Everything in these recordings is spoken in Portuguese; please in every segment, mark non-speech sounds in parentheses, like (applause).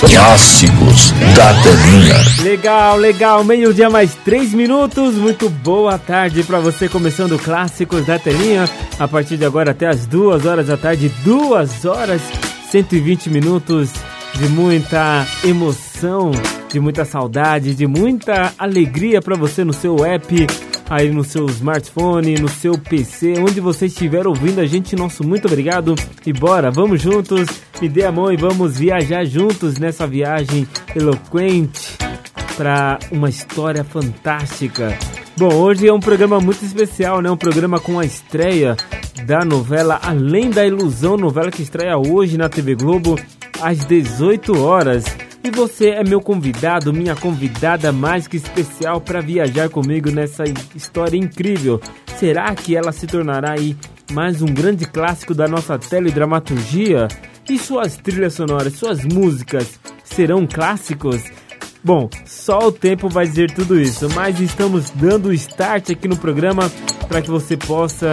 Clássicos da Telinha. Legal, legal. Meio-dia mais três minutos. Muito boa tarde para você começando Clássicos da Telinha. A partir de agora até as duas horas da tarde, duas horas 120 minutos de muita emoção, de muita saudade, de muita alegria para você no seu app aí no seu smartphone, no seu PC, onde você estiver ouvindo a gente, nosso muito obrigado. E bora, vamos juntos, me dê a mão e vamos viajar juntos nessa viagem eloquente para uma história fantástica. Bom, hoje é um programa muito especial, né? Um programa com a estreia da novela Além da Ilusão, novela que estreia hoje na TV Globo às 18 horas. E você é meu convidado, minha convidada mais que especial para viajar comigo nessa história incrível. Será que ela se tornará aí mais um grande clássico da nossa teledramaturgia? E suas trilhas sonoras, suas músicas serão clássicos? Bom, só o tempo vai dizer tudo isso, mas estamos dando start aqui no programa para que você possa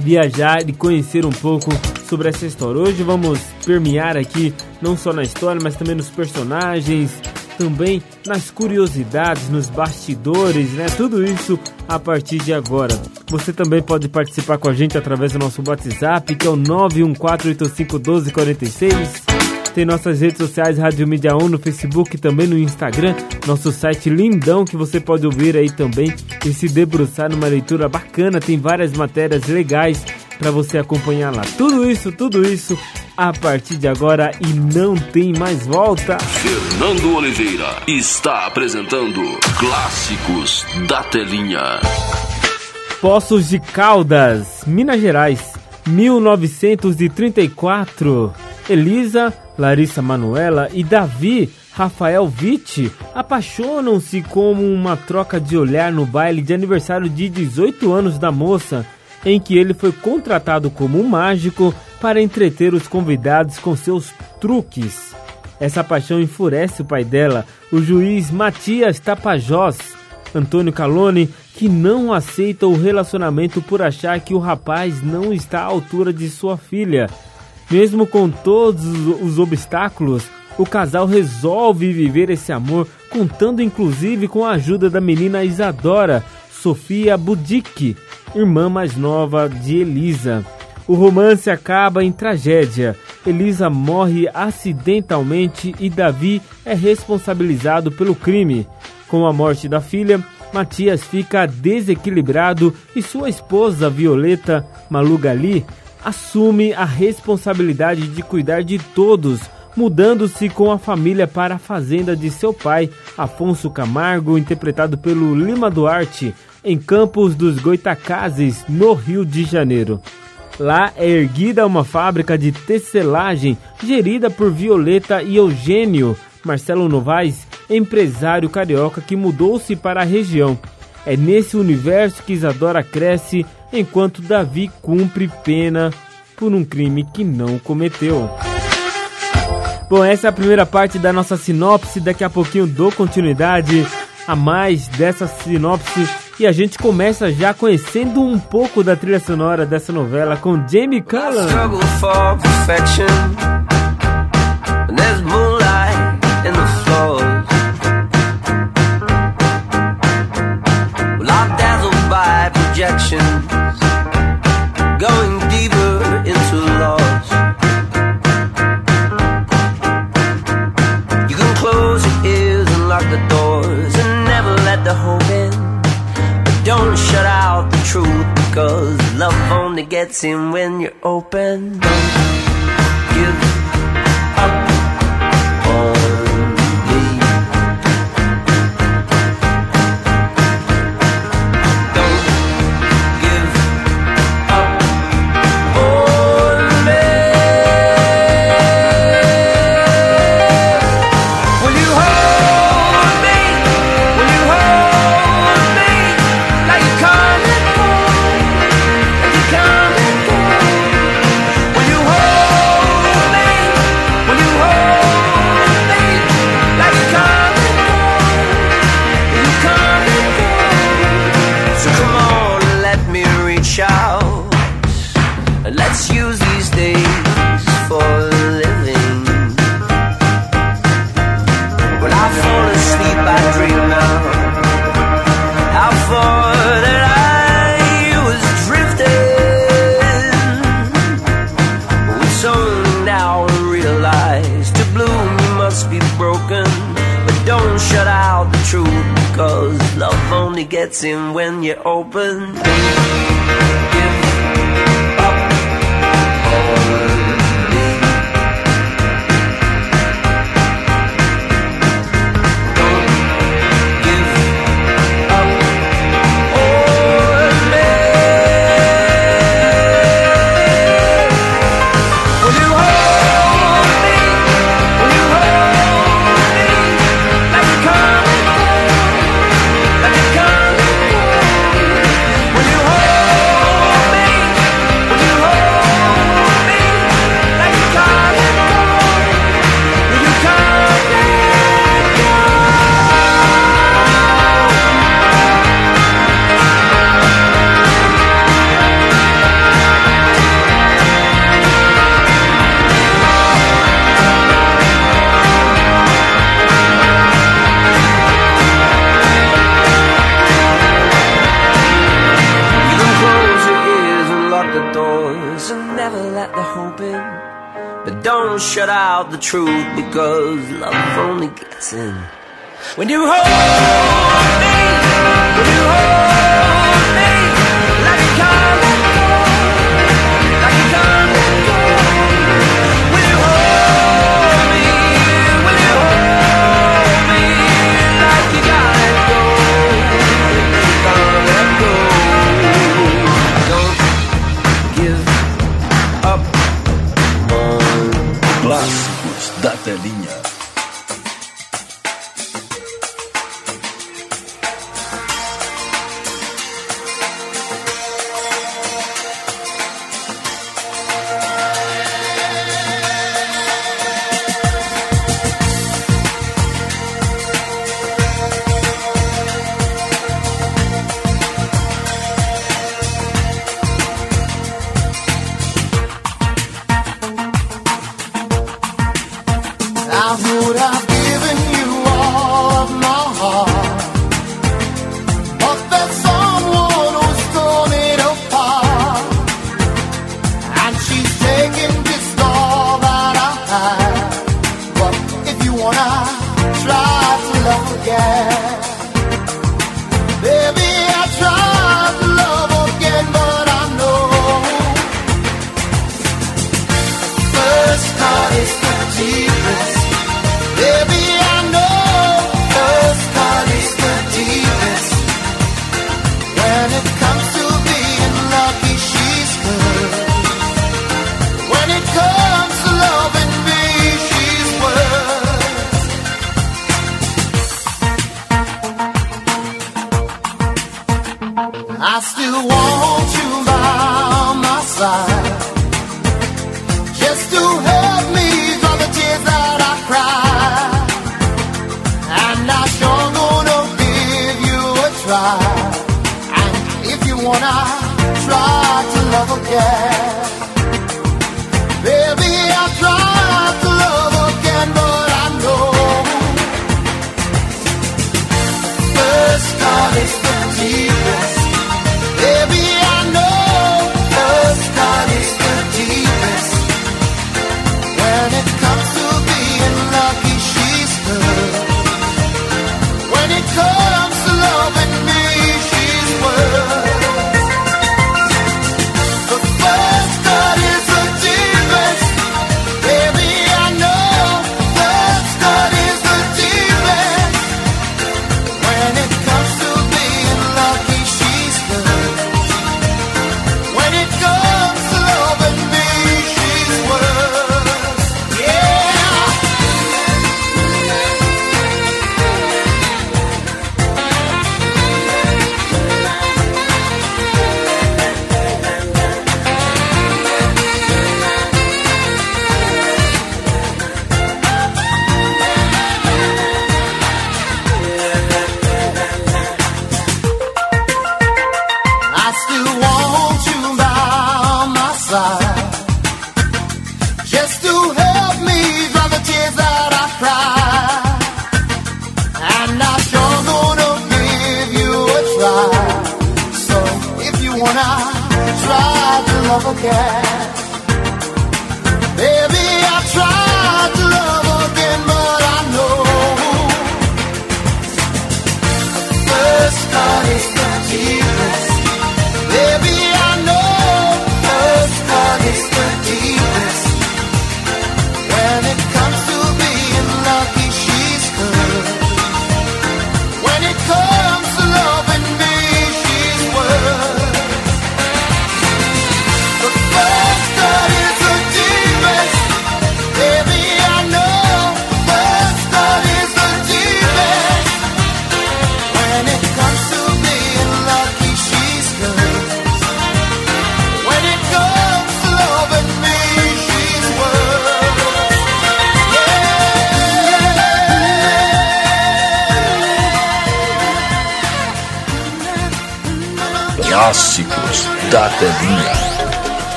viajar e conhecer um pouco sobre essa história. Hoje vamos permear aqui não só na história, mas também nos personagens, também nas curiosidades, nos bastidores, né? Tudo isso a partir de agora. Você também pode participar com a gente através do nosso WhatsApp, que é o 914851246. Tem nossas redes sociais, Rádio Mídia 1 no Facebook também no Instagram. Nosso site lindão que você pode ouvir aí também e se debruçar numa leitura bacana. Tem várias matérias legais para você acompanhar lá. Tudo isso, tudo isso a partir de agora e não tem mais volta. Fernando Oliveira está apresentando Clássicos da Telinha. Poços de Caldas, Minas Gerais, 1934. Elisa, Larissa Manuela e Davi Rafael Witt apaixonam-se como uma troca de olhar no baile de aniversário de 18 anos da moça em que ele foi contratado como um mágico para entreter os convidados com seus truques. Essa paixão enfurece o pai dela, o juiz Matias Tapajós, Antônio Calone, que não aceita o relacionamento por achar que o rapaz não está à altura de sua filha. Mesmo com todos os obstáculos, o casal resolve viver esse amor, contando inclusive com a ajuda da menina Isadora, Sofia Budic, irmã mais nova de Elisa. O romance acaba em tragédia. Elisa morre acidentalmente e Davi é responsabilizado pelo crime. Com a morte da filha, Matias fica desequilibrado e sua esposa Violeta Malugali assume a responsabilidade de cuidar de todos, mudando-se com a família para a fazenda de seu pai, Afonso Camargo, interpretado pelo Lima Duarte, em Campos dos Goitacazes, no Rio de Janeiro. Lá é erguida uma fábrica de tecelagem gerida por Violeta e Eugênio Marcelo Novaes, empresário carioca que mudou-se para a região. É nesse universo que Isadora cresce enquanto Davi cumpre pena por um crime que não cometeu. Bom, essa é a primeira parte da nossa sinopse. Daqui a pouquinho dou continuidade a mais dessa sinopse e a gente começa já conhecendo um pouco da trilha sonora dessa novela com Jamie Cullen. going truth because love only gets in when you're open. Give you open. because love only gets in. When you hold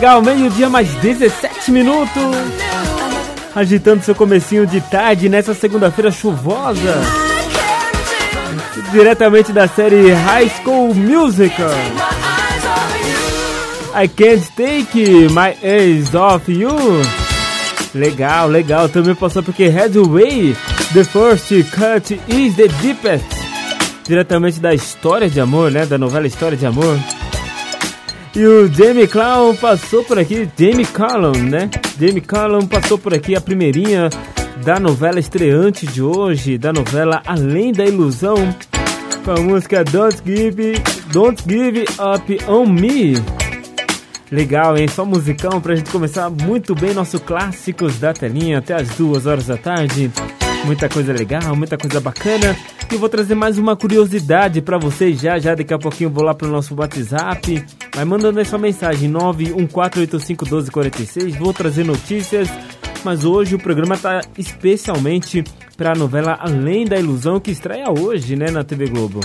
Legal, meio-dia mais 17 minutos. Agitando seu comecinho de tarde nessa segunda-feira chuvosa. Diretamente da série High School Musical. I Can't Take My Eyes Off You. Legal, legal. Também passou porque Headway, The First Cut is the Deepest. Diretamente da história de amor, né? Da novela História de Amor. E o Jamie Clown passou por aqui, Jamie Callum, né? Jamie Callum passou por aqui a primeirinha da novela estreante de hoje, da novela Além da Ilusão, com a música Don't Give, Don't Give Up On Me. Legal, hein? Só musicão pra gente começar muito bem nosso Clássicos da Telinha até as duas horas da tarde. Muita coisa legal, muita coisa bacana. E vou trazer mais uma curiosidade pra vocês já, já daqui a pouquinho vou lá pro nosso WhatsApp. Vai mandando aí sua mensagem 914851246. Vou trazer notícias, mas hoje o programa tá especialmente pra novela Além da Ilusão que estreia hoje, né, na TV Globo.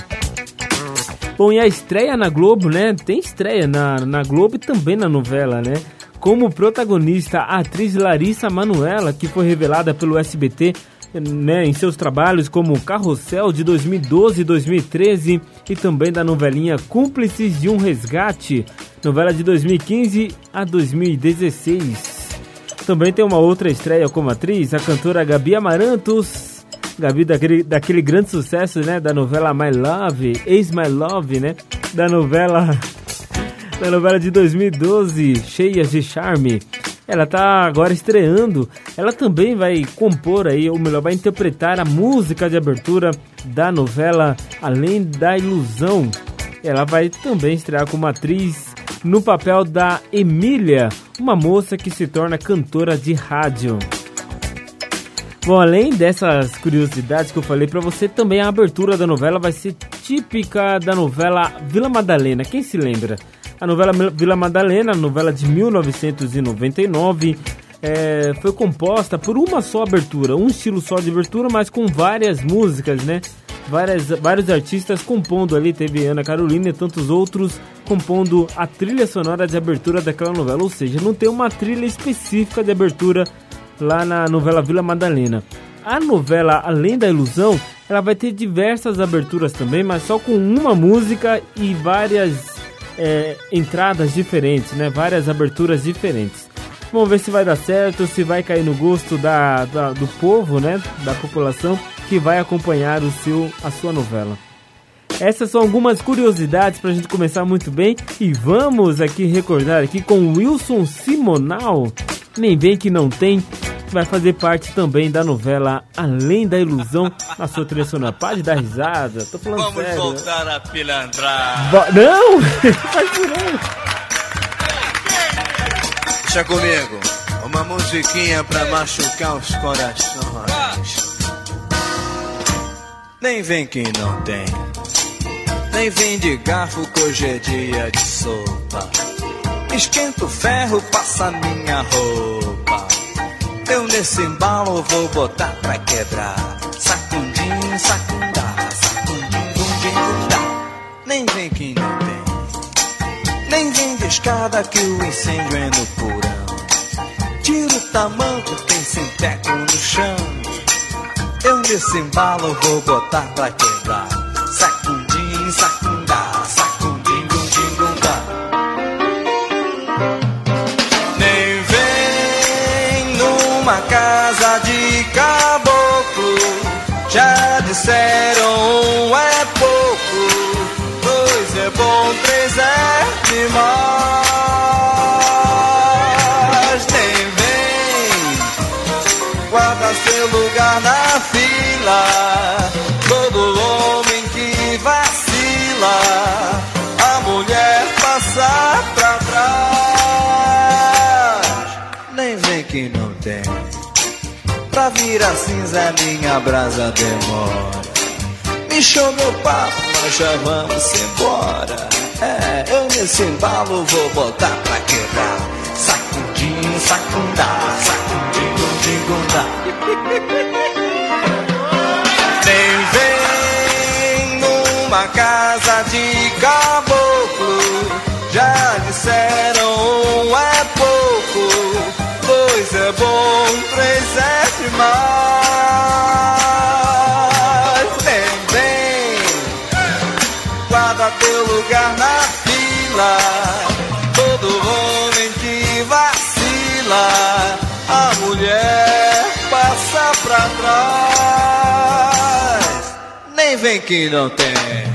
Bom, e a estreia na Globo, né? Tem estreia na, na Globo e também na novela, né? Como protagonista, a atriz Larissa Manuela, que foi revelada pelo SBT né, em seus trabalhos como Carrossel de 2012 e 2013 e também da novelinha Cúmplices de um Resgate, novela de 2015 a 2016. Também tem uma outra estreia como atriz, a cantora Gabi Amarantos. Gabi daquele, daquele grande sucesso, né, da novela My Love, Ex My Love, né, da novela (laughs) da novela de 2012, Cheias de Charme. Ela tá agora estreando. Ela também vai compor aí, ou melhor, vai interpretar a música de abertura da novela Além da Ilusão. Ela vai também estrear como atriz no papel da Emília, uma moça que se torna cantora de rádio. Bom, além dessas curiosidades que eu falei para você, também a abertura da novela vai ser típica da novela Vila Madalena. Quem se lembra? A novela Vila Madalena, novela de 1999, é, foi composta por uma só abertura, um estilo só de abertura, mas com várias músicas, né? Várias, vários artistas compondo ali, teve Ana Carolina e tantos outros compondo a trilha sonora de abertura daquela novela, ou seja, não tem uma trilha específica de abertura lá na novela Vila Madalena. A novela Além da Ilusão, ela vai ter diversas aberturas também, mas só com uma música e várias é, entradas diferentes, né? Várias aberturas diferentes. Vamos ver se vai dar certo, se vai cair no gosto da, da do povo, né? Da população que vai acompanhar o seu, a sua novela. Essas são algumas curiosidades para a gente começar muito bem e vamos aqui recordar aqui com Wilson Simonal. Nem bem que não tem, vai fazer parte também da novela Além da Ilusão na sua trilha sonora. Pode dar risada, tô falando Vamos sério. voltar a pilantrar. Não! (laughs) Faz não! Deixa comigo. Uma musiquinha pra machucar os corações. Nem vem que não tem. Nem vem de garfo que hoje é dia de sopa. Esquenta o ferro, passa minha roupa. Eu nesse embalo vou botar pra quebrar. Sacundim, sacundá, sacundim, bundim, bundá. Nem vem que não tem. Nem vem de escada que o incêndio é no porão. Tira o tamanco, tem sinteco no chão. Eu nesse embalo vou botar pra quebrar. Pra virar cinza, minha brasa demora. Me show meu papo, nós já vamos embora. É, eu nesse embalo vou botar pra quebrar. Sacudim, sacundá, sacudim, gundim, gundá. Nem (laughs) vem numa casa de caboclo. Nem vem guarda teu lugar na fila. Todo homem que vacila, a mulher passa pra trás. Nem vem que não tem.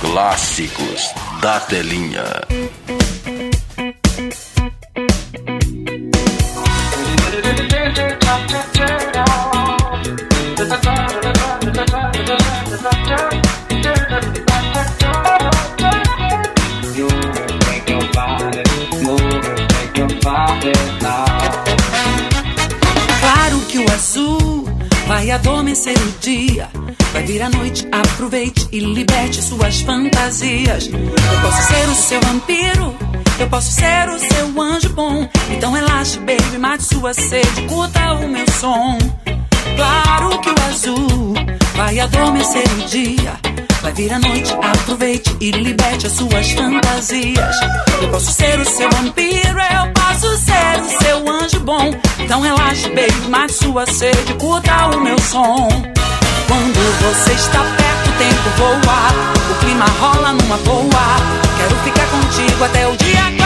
Clássicos da Telinha. Claro que o azul vai adormecer o dia. Vai vir a noite, aproveite e liberte suas fantasias. Eu posso ser o seu vampiro, eu posso ser o seu anjo bom. Então relaxe, baby, mate sua sede, curta o meu som. Claro que o azul vai adormecer o dia. Vai vir a noite, aproveite e liberte as suas fantasias. Eu posso ser o seu vampiro, eu posso ser o seu anjo bom. Então relaxe, baby, mate sua sede, curta o meu som. Quando você está perto, o tempo voa. O clima rola numa boa. Quero ficar contigo até o dia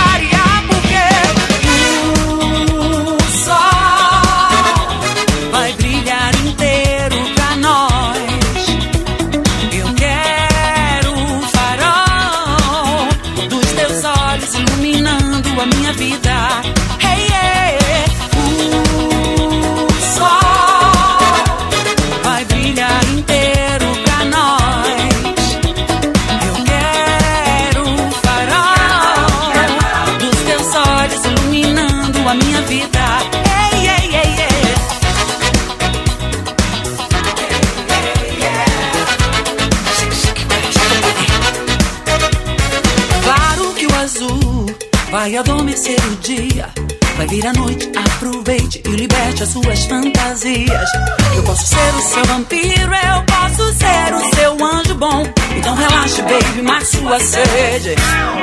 vir a noite, aproveite e liberte as suas fantasias. Eu posso ser o seu vampiro, eu posso ser o seu anjo bom. Então relaxe, baby, mate sua sede.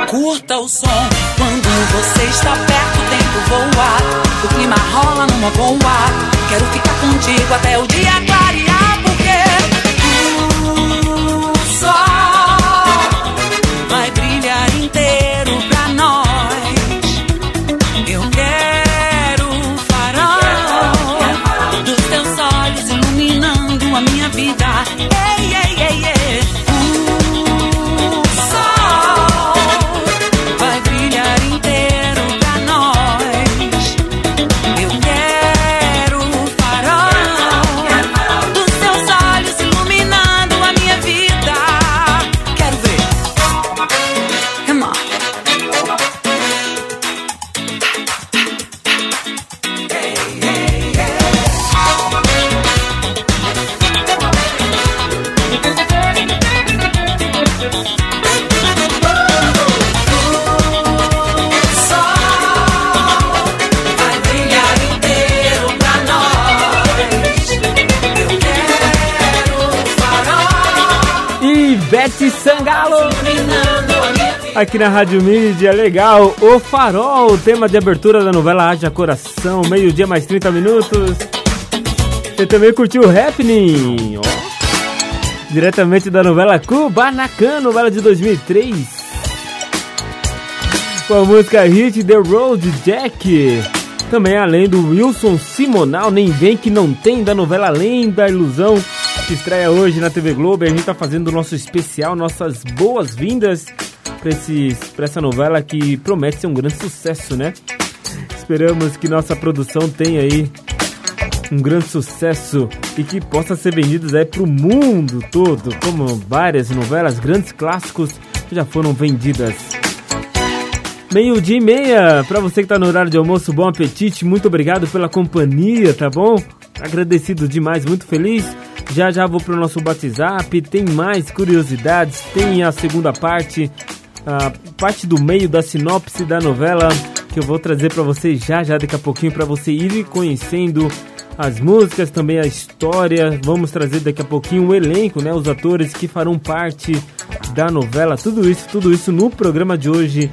Curta o som. Quando você está perto, o tempo voa. O clima rola numa boa. Quero ficar contigo até o dia clarear, Aqui na Rádio Mídia, legal. O Farol, tema de abertura da novela Haja Coração, meio-dia mais 30 minutos. Você também curtiu o Happening, ó. Diretamente da novela Kubanacan, novela de 2003. Com a música Hit The Road Jack. Também além do Wilson Simonal, nem vem que não tem, da novela Além da Ilusão, que estreia hoje na TV Globo. E a gente tá fazendo o nosso especial, nossas boas-vindas pra essa novela que promete ser um grande sucesso, né? Esperamos que nossa produção tenha aí um grande sucesso e que possa ser vendidos aí pro mundo todo, como várias novelas, grandes clássicos que já foram vendidas. Meio-dia e meia, pra você que tá no horário de almoço, bom apetite, muito obrigado pela companhia, tá bom? Agradecido demais, muito feliz. Já já vou pro nosso WhatsApp, tem mais curiosidades, tem a segunda parte, a parte do meio da sinopse da novela que eu vou trazer pra vocês já já daqui a pouquinho pra você ir conhecendo as músicas, também a história. Vamos trazer daqui a pouquinho o elenco, né, os atores que farão parte da novela. Tudo isso, tudo isso no programa de hoje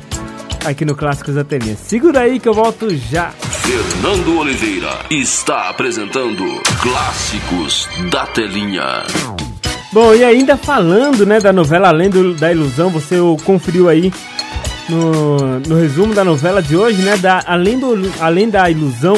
aqui no Clássicos da Telinha. Segura aí que eu volto já. Fernando Oliveira está apresentando Clássicos da Telinha. Bom, e ainda falando, né, da novela Além do- da Ilusão, você conferiu aí no, no resumo da novela de hoje, né, da Além, do, Além da Ilusão.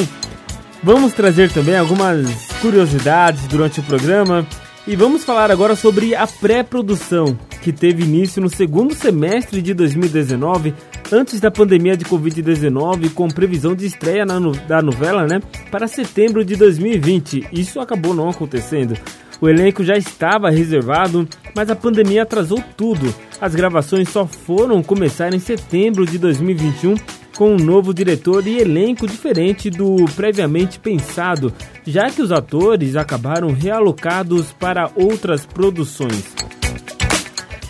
Vamos trazer também algumas curiosidades durante o programa e vamos falar agora sobre a pré-produção que teve início no segundo semestre de 2019, antes da pandemia de Covid-19, com previsão de estreia da novela, né, para setembro de 2020. Isso acabou não acontecendo. O elenco já estava reservado, mas a pandemia atrasou tudo. As gravações só foram começar em setembro de 2021 com um novo diretor e elenco diferente do previamente pensado, já que os atores acabaram realocados para outras produções.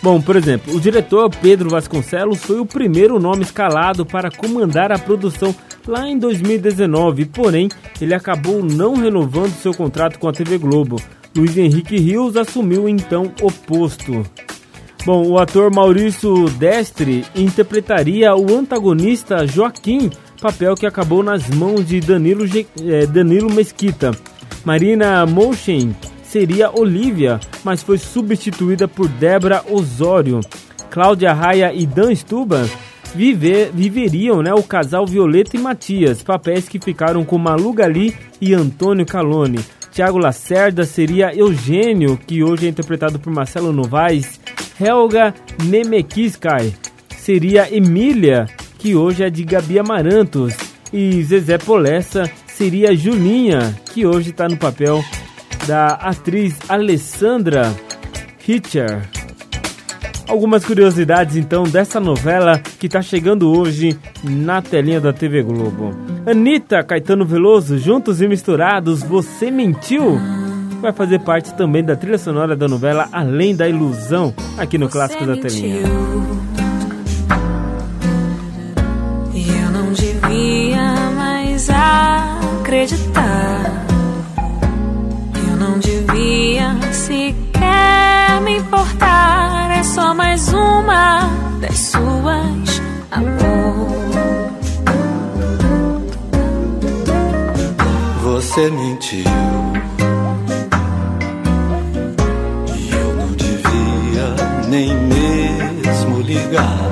Bom, por exemplo, o diretor Pedro Vasconcelos foi o primeiro nome escalado para comandar a produção lá em 2019, porém ele acabou não renovando seu contrato com a TV Globo. Luiz Henrique Rios assumiu então o posto. Bom, o ator Maurício Destre interpretaria o antagonista Joaquim, papel que acabou nas mãos de Danilo, eh, Danilo Mesquita. Marina Mouchen seria Olivia, mas foi substituída por Débora Osório. Cláudia Raia e Dan Stuban viver- viveriam né, o casal Violeta e Matias, papéis que ficaram com Malu Gali e Antônio Calone. Tiago Lacerda seria Eugênio, que hoje é interpretado por Marcelo Novaes. Helga Nemekiskai seria Emília, que hoje é de Gabi Amarantos. E Zezé Polessa seria Julinha, que hoje está no papel da atriz Alessandra Hitcher. Algumas curiosidades então dessa novela que está chegando hoje na telinha da TV Globo. Anitta, Caetano Veloso, juntos e misturados, Você Mentiu? Vai fazer parte também da trilha sonora da novela Além da Ilusão, aqui no Clássico da Telinha. Eu não devia mais acreditar. Mais uma das suas, amor. Você mentiu. E eu não devia nem mesmo ligar.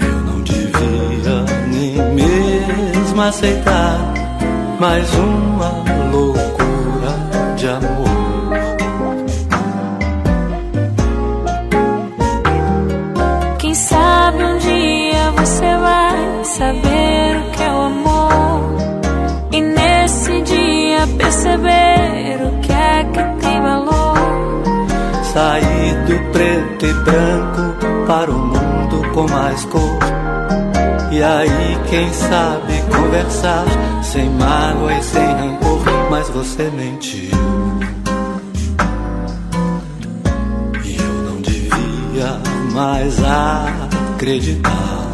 Eu não devia nem mesmo aceitar mais uma loucura branco para o mundo com mais cor. E aí, quem sabe conversar sem mágoa e sem rancor. Mas você mentiu. E eu não devia mais acreditar.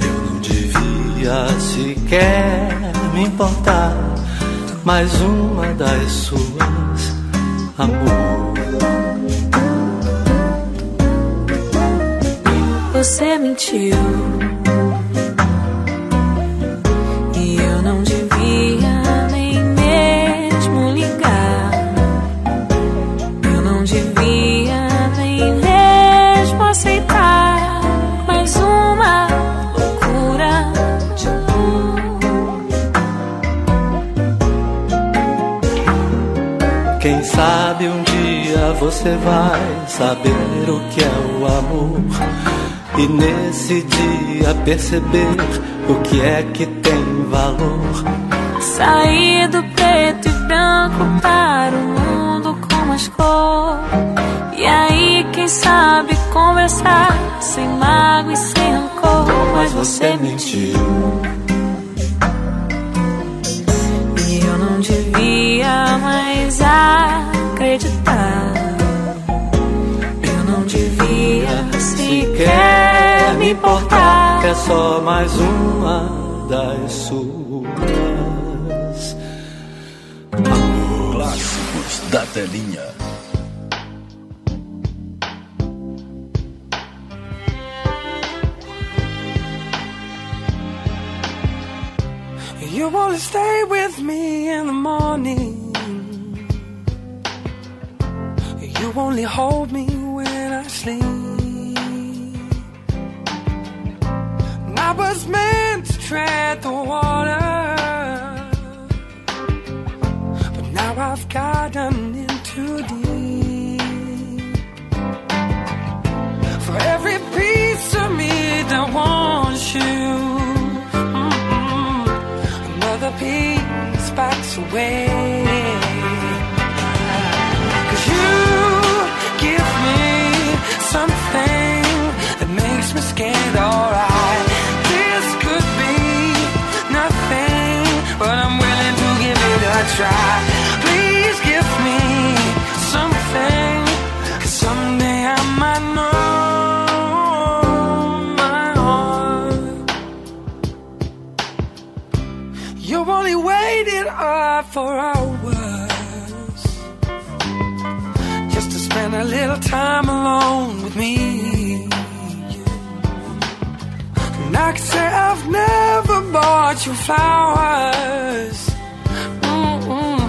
Eu não devia sequer me importar. Mais uma das suas, amor. Você mentiu. E eu não devia nem mesmo ligar. Eu não devia nem mesmo aceitar mais uma loucura de amor. Quem sabe um dia você vai saber o que é o amor. E nesse dia perceber o que é que tem valor. Sair do preto e branco para o mundo com mais cor. E aí, quem sabe conversar sem mágoa e sem rancor. Mas você mentiu. E eu não devia mais acreditar. Eu não devia sequer. É só mais uma das suas. Clássicos da telinha. You only stay with me in the morning. You only hold me when I sleep. Was meant to tread the water. But now I've gotten in too deep. I say I've never bought you flowers. Mm-mm.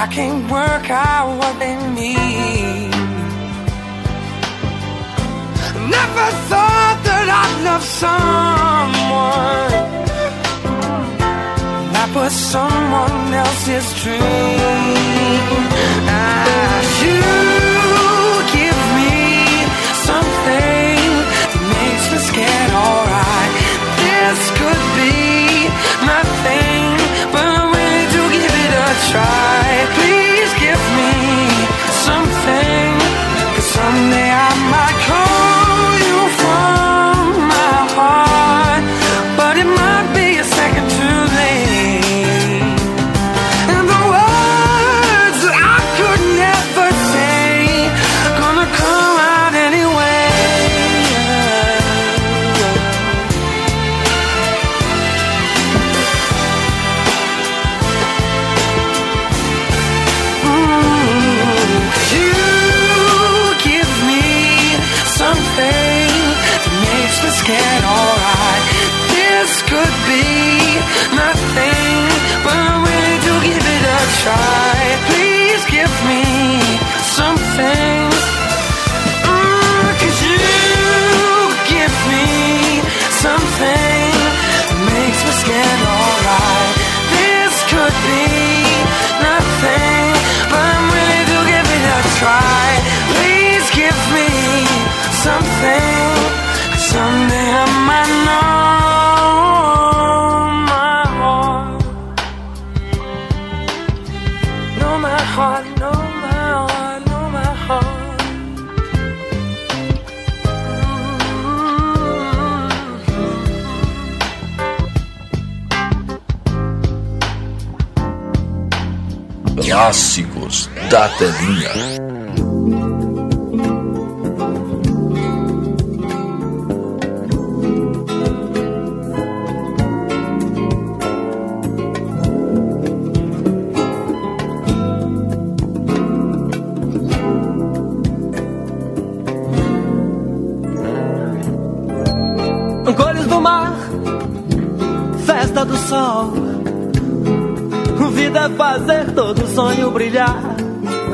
I can't work out what they mean. Never thought that I'd love someone that was someone else's dream. You give me something that makes me scared, alright. Try. Please give me something, cause someday I something. 'cause Someday I da telinha. Cores do mar, festa do sol. Vida é fazer todo sonho brilhar,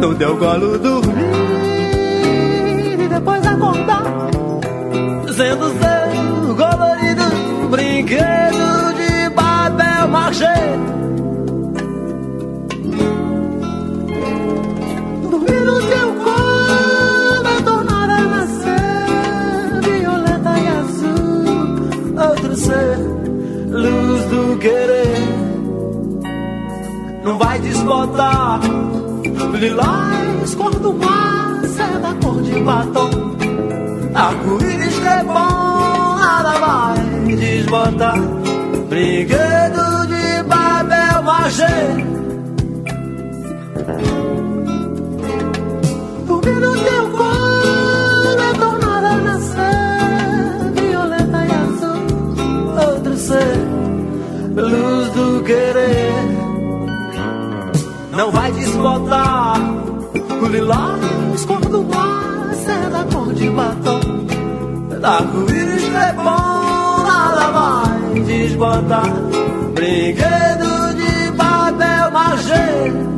no teu colo dormir e depois acordar, sendo seu colorido brinquedo de papel machê. Dormir no teu colo é tornar a nascer violeta e azul, outro ser, luz do querer. Não vai desbotar lilás, cor do mar, seda cor de batom. Arco-íris que bom, nada vai desbotar. Brinquedo de papel machê. Dormir no teu colo é tornar a nascer violeta e azul, outro ser, luz do querer. Não vai desbotar o lilás, cor do mar, seda cor de batom. Arco-íris é bom, nada vai desbotar. Brinquedo de papel machê.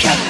Clássicos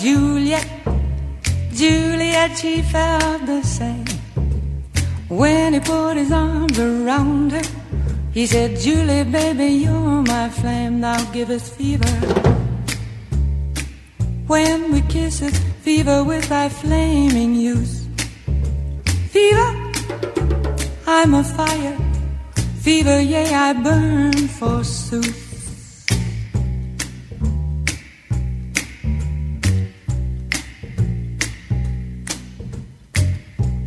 Juliet. Juliet, she felt the same. When he put his arms around her, he said, Julie, baby, you're my flame, thou givest fever. When we kiss it, fever with thy flaming youth. Fever, I'm a fire. Fever, yea, I burn forsooth.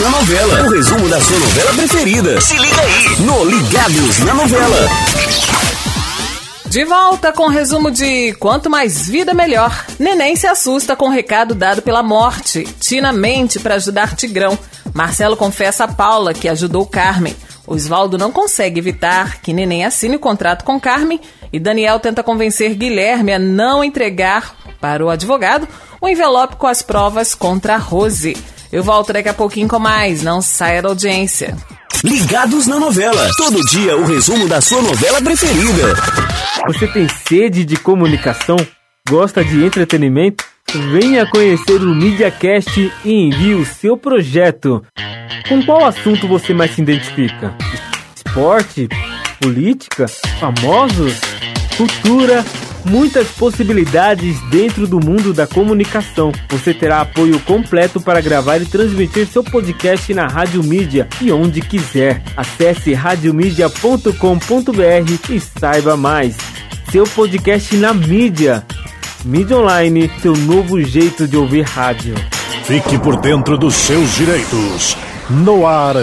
Na novela. O resumo da sua novela preferida. Se liga aí no Ligados na novela. De volta com o resumo de Quanto Mais Vida Melhor. Neném se assusta com o recado dado pela morte. Tina mente para ajudar Tigrão. Marcelo confessa a Paula que ajudou Carmen. Osvaldo não consegue evitar que Neném assine o contrato com Carmen e Daniel tenta convencer Guilherme a não entregar para o advogado o envelope com as provas contra a Rose. Eu volto daqui a pouquinho com mais, não saia da audiência. Ligados na novela. Todo dia o resumo da sua novela preferida. Você tem sede de comunicação? Gosta de entretenimento? Venha conhecer o MediaCast e envie o seu projeto. Com qual assunto você mais se identifica? Esporte? Política? Famosos? Cultura? Muitas possibilidades dentro do mundo da comunicação. Você terá apoio completo para gravar e transmitir seu podcast na Rádio Mídia e onde quiser. Acesse radiomedia.com.br e saiba mais. Seu podcast na mídia. Mídia Online, seu novo jeito de ouvir rádio. Fique por dentro dos seus direitos. No ar,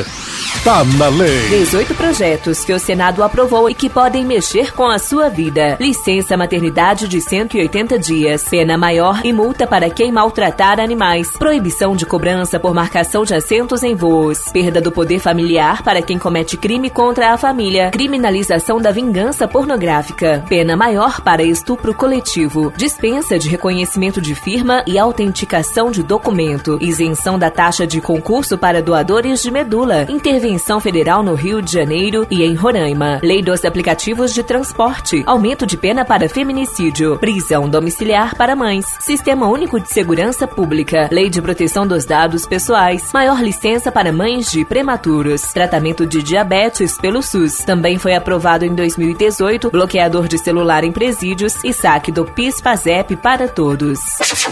tá na lei. 18 projetos que o Senado aprovou e que podem mexer com a sua vida. Licença maternidade de 180 dias, pena maior e multa para quem maltratar animais. Proibição de cobrança por marcação de assentos em voos. Perda do poder familiar para quem comete crime contra a família. Criminalização da vingança pornográfica. Pena maior para estupro coletivo. Dispensa de reconhecimento de firma e autenticação de documento. Isenção da taxa de concurso para doadores de medula. Intervenção federal no Rio de Janeiro e em Roraima. Lei dos aplicativos de transporte. Aumento de pena para feminicídio. Prisão domiciliar para mães. Sistema único de segurança pública. Lei de proteção dos dados pessoais. Maior licença para mães de prematuros. Tratamento de diabetes pelo SUS. Também foi aprovado em 2018 bloqueador de celular em presídios e saque do PIS/PASEP para todos.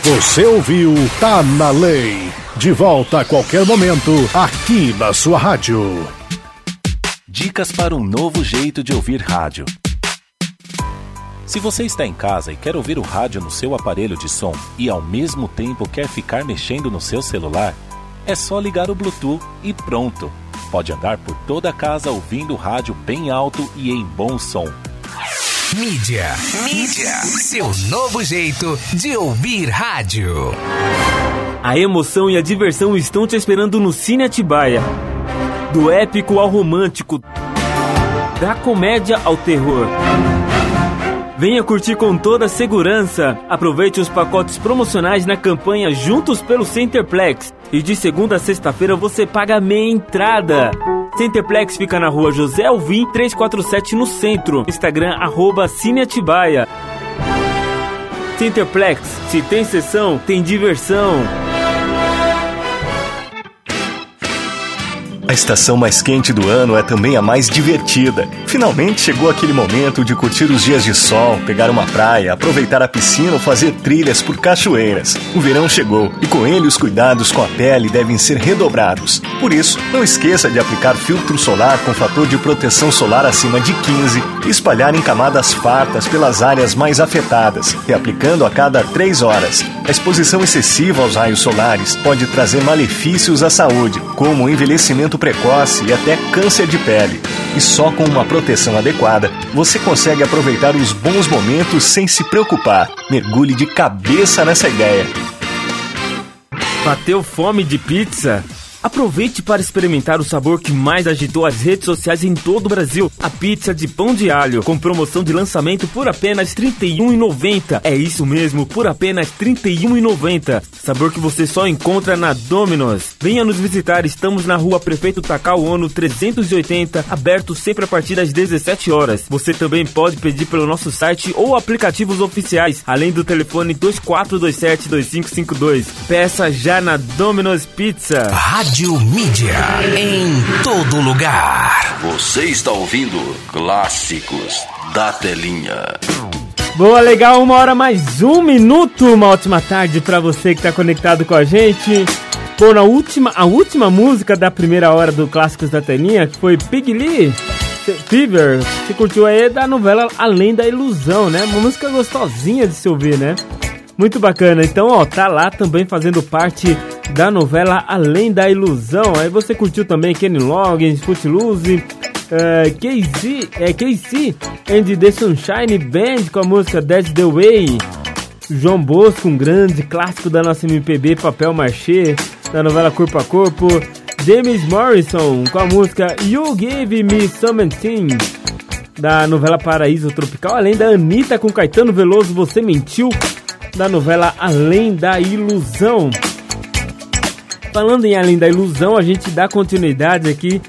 Você ouviu Tá na Lei. De volta a qualquer momento, aqui na sua rádio. Dicas para um novo jeito de ouvir rádio. Se você está em casa e quer ouvir o rádio no seu aparelho de som e ao mesmo tempo quer ficar mexendo no seu celular, é só ligar o Bluetooth e pronto. Pode andar por toda a casa ouvindo o rádio bem alto e em bom som. Mídia. Mídia. Seu novo jeito de ouvir rádio. A emoção e a diversão estão te esperando no Cine Atibaia. Do épico ao romântico, da comédia ao terror. Venha curtir com toda segurança. Aproveite os pacotes promocionais na campanha Juntos pelo Centerplex. E de segunda a sexta-feira você paga meia entrada. Centerplex fica na rua José Alvim 347 no centro. Instagram arroba Cine Atibaia. Centerplex, se tem sessão, tem diversão. A estação mais quente do ano é também a mais divertida. Finalmente chegou aquele momento de curtir os dias de sol, pegar uma praia, aproveitar a piscina ou fazer trilhas por cachoeiras. O verão chegou e com ele os cuidados com a pele devem ser redobrados. Por isso, não esqueça de aplicar filtro solar com fator de proteção solar acima de 15 e espalhar em camadas fartas pelas áreas mais afetadas, reaplicando a cada 3 horas. A exposição excessiva aos raios solares pode trazer malefícios à saúde, como envelhecimento precoce e até câncer de pele. E só com uma proteção adequada você consegue aproveitar os bons momentos sem se preocupar. Mergulhe de cabeça nessa ideia. Bateu fome de pizza? Aproveite para experimentar o sabor que mais agitou as redes sociais em todo o Brasil, a pizza de pão de alho, com promoção de lançamento por apenas R$ 31,90. É isso mesmo, por apenas R$ 31,90. Sabor que você só encontra na Domino's. Venha nos visitar, estamos na rua Prefeito Takao Ono 380, aberto sempre a partir das 17 horas. Você também pode pedir pelo nosso site ou aplicativos oficiais, além do telefone 24272552. Peça já na Domino's Pizza. Rádio Mídia. Em todo lugar. Você está ouvindo Clássicos da Telinha. Boa, legal, uma hora mais um minuto. Uma ótima tarde para você que tá conectado com a gente. Bom, na última, a última música da primeira hora do Clássicos da Telinha, que foi Pig Lee Fever, você curtiu aí da novela Além da Ilusão, né? Uma música gostosinha de se ouvir, né? Muito bacana. Então, ó, tá lá também fazendo parte da novela Além da Ilusão. Aí você curtiu também Kenny Loggins, Footloose, uh, KC, é, and the Sunshine Band com a música That's the Way. João Bosco, um grande clássico da nossa MPB, Papel Machê, da novela Corpo a Corpo. James Morrison com a música You Give Me Something da novela Paraíso Tropical, além da Anitta com Caetano Veloso, Você Mentiu, da novela Além da Ilusão. Falando em Além da Ilusão, a gente dá continuidade aqui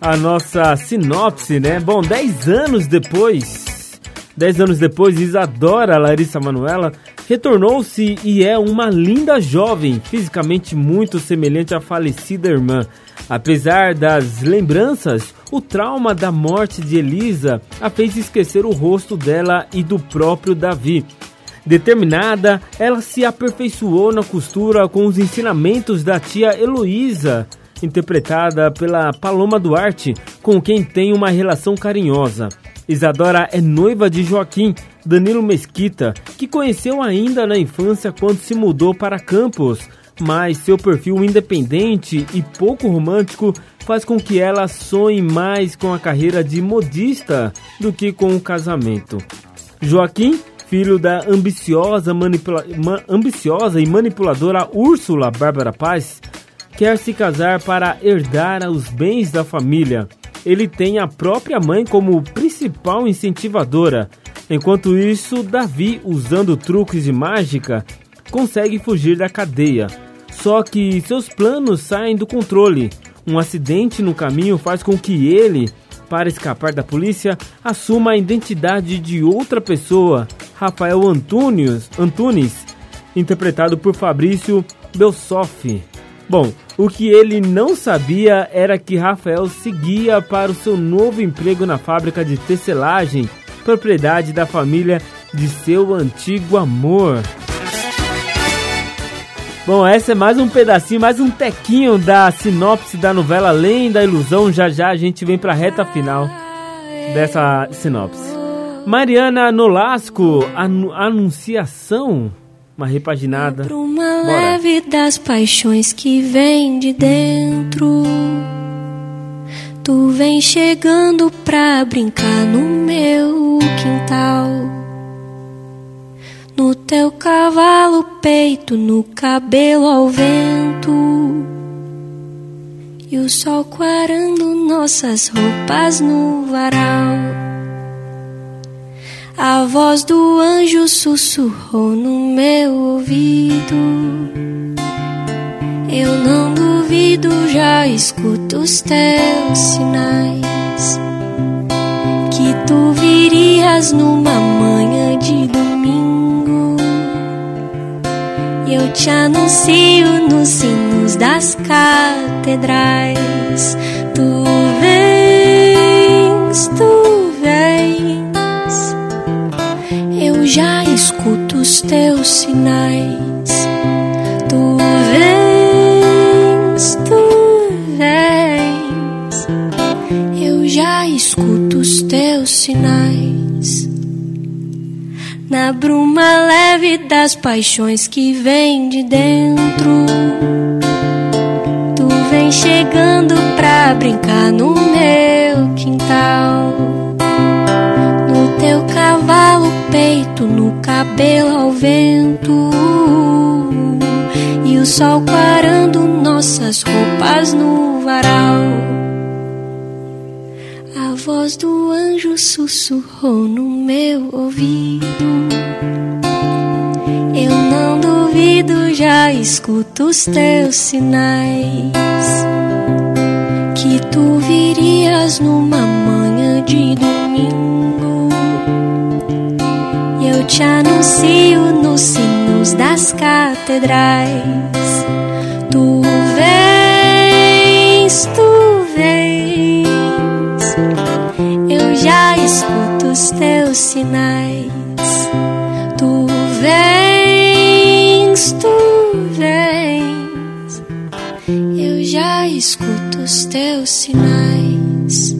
à nossa sinopse, né? Bom, 10 anos depois, 10 anos depois, Isadora Larissa Manuela retornou-se e é uma linda jovem, fisicamente muito semelhante à falecida irmã. Apesar das lembranças, o trauma da morte de Elisa a fez esquecer o rosto dela e do próprio Davi. Determinada, ela se aperfeiçoou na costura com os ensinamentos da tia Heloísa, interpretada pela Paloma Duarte, com quem tem uma relação carinhosa. Isadora é noiva de Joaquim Danilo Mesquita, que conheceu ainda na infância quando se mudou para Campos, mas seu perfil independente e pouco romântico faz com que ela sonhe mais com a carreira de modista do que com o casamento. Joaquim filho da ambiciosa, manipula ma ambiciosa e manipuladora Úrsula Bárbara Paz, quer se casar para herdar os bens da família. Ele tem a própria mãe como principal incentivadora. Enquanto isso, Davi, usando truques de mágica, consegue fugir da cadeia. Só que seus planos saem do controle. Um acidente no caminho faz com que ele para escapar da polícia, assuma a identidade de outra pessoa, Rafael Antunes, Antunes interpretado por Fabrício Belsoff. Bom, o que ele não sabia era que Rafael seguia para o seu novo emprego na fábrica de tecelagem, propriedade da família de seu antigo amor. Bom, essa é mais um pedacinho, mais um tequinho da sinopse da novela Além da Ilusão. Já já a gente vem pra reta final dessa sinopse. Mariana Nolasco, anu Anunciação, uma repaginada. Pra uma leve das paixões que vem de dentro. Tu vem chegando pra brincar no meu quintal. No teu cavalo peito, no cabelo ao vento. E o sol quarando nossas roupas no varal. A voz do anjo sussurrou no meu ouvido. Eu não duvido, já escuto os teus sinais. Que tu virias numa manhã de domingo. Eu te anuncio nos sinos das catedrais. Tu vens, tu vens. Eu já escuto os teus sinais. Tu vens, tu vens. Eu já escuto os teus sinais. Na bruma leve das paixões que vem de dentro. Tu vem chegando pra brincar no meu quintal. Teu cavalo, peito, no cabelo ao vento. E o sol quarando nossas roupas no varal. A voz do anjo sussurrou no meu ouvido. Eu não duvido, já escuto os teus sinais. Que tu virias numa manhã de domingo. Eu te anuncio nos sinos das catedrais. Tu vens, tu vens. Eu já escuto os teus sinais. Tu vens, tu vens. Eu já escuto os teus sinais.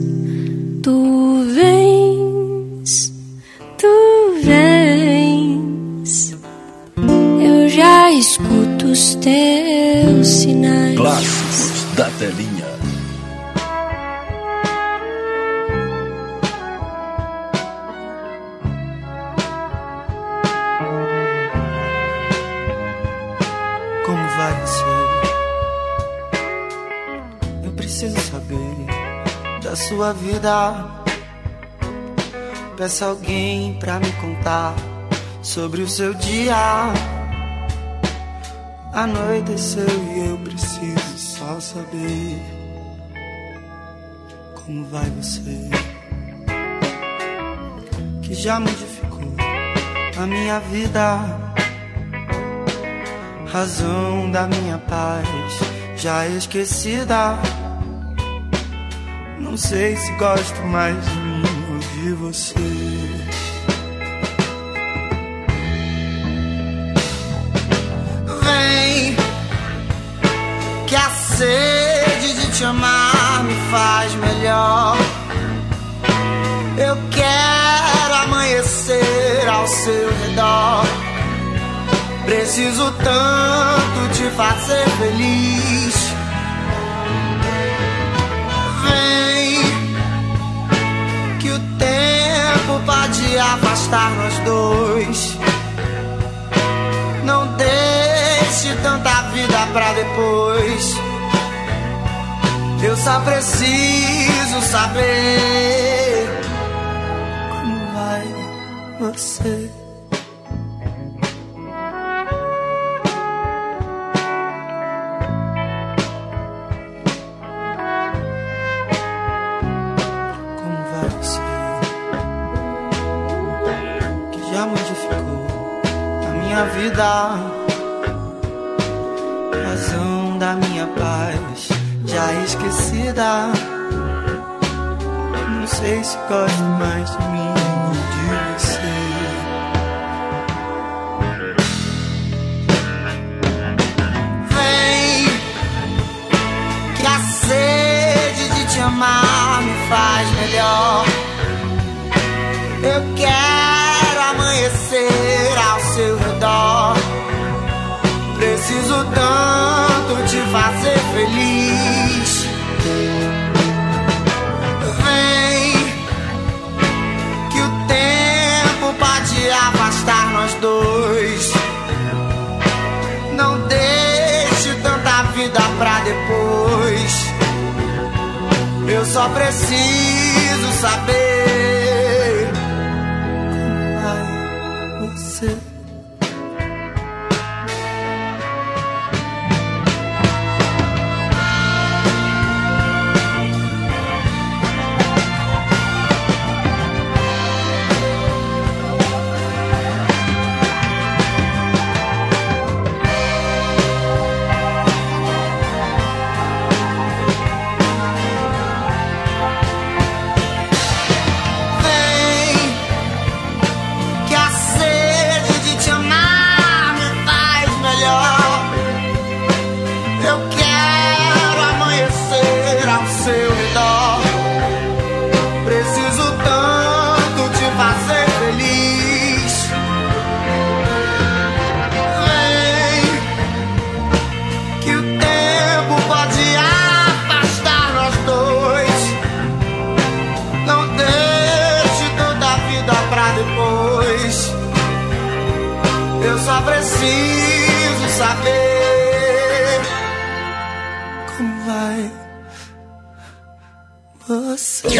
Tu os teus sinais. Clássicos da telinha. Como vai você? Eu preciso saber da sua vida. Peça alguém pra me contar sobre o seu dia. Anoiteceu e eu preciso só saber como vai você. Que já modificou a minha vida razão da minha paz já esquecida. Não sei se gosto mais de mim ou de você. Sede de te amar me faz melhor. Eu quero amanhecer ao seu redor. Preciso tanto te fazer feliz. Vem, que o tempo pode afastar nós dois. Não deixe tanta vida pra depois. Eu só preciso saber como vai você. Como vai você? Que já modificou a minha vida, razão da minha paz já esquecida. Não sei se gosto mais de mim ou de você. Vem, que a sede de te amar me faz melhor. Eu quero amanhecer ao seu redor. Preciso tanto te fazer só preciso saber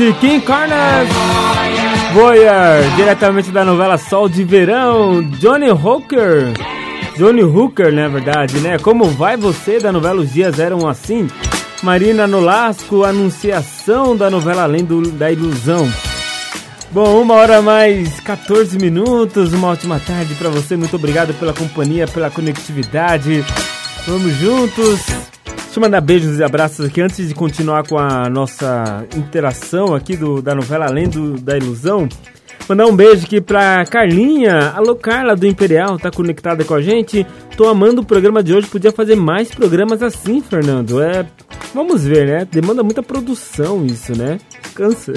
E 14, King Corners. Voyeur, diretamente da novela Sol de Verão, Johnny Hooker. Johnny Hooker, na verdade, né? Como vai você da novela Os Dias Eram Assim? Marina Nolasco, anunciação da novela Além do, da Ilusão. Bom, uma hora mais 14 minutos, uma ótima tarde para você. Muito obrigado pela companhia, pela conectividade. Vamos juntos. Deixa eu mandar beijos e abraços aqui antes de continuar com a nossa interação aqui do, da novela Além do, da Ilusão. Mandar um beijo aqui pra Carlinha. Alô, Carla do Imperial, tá conectada com a gente. Tô amando o programa de hoje. Podia fazer mais programas assim, Fernando. É. Vamos ver, né? Demanda muita produção isso, né? Cansa.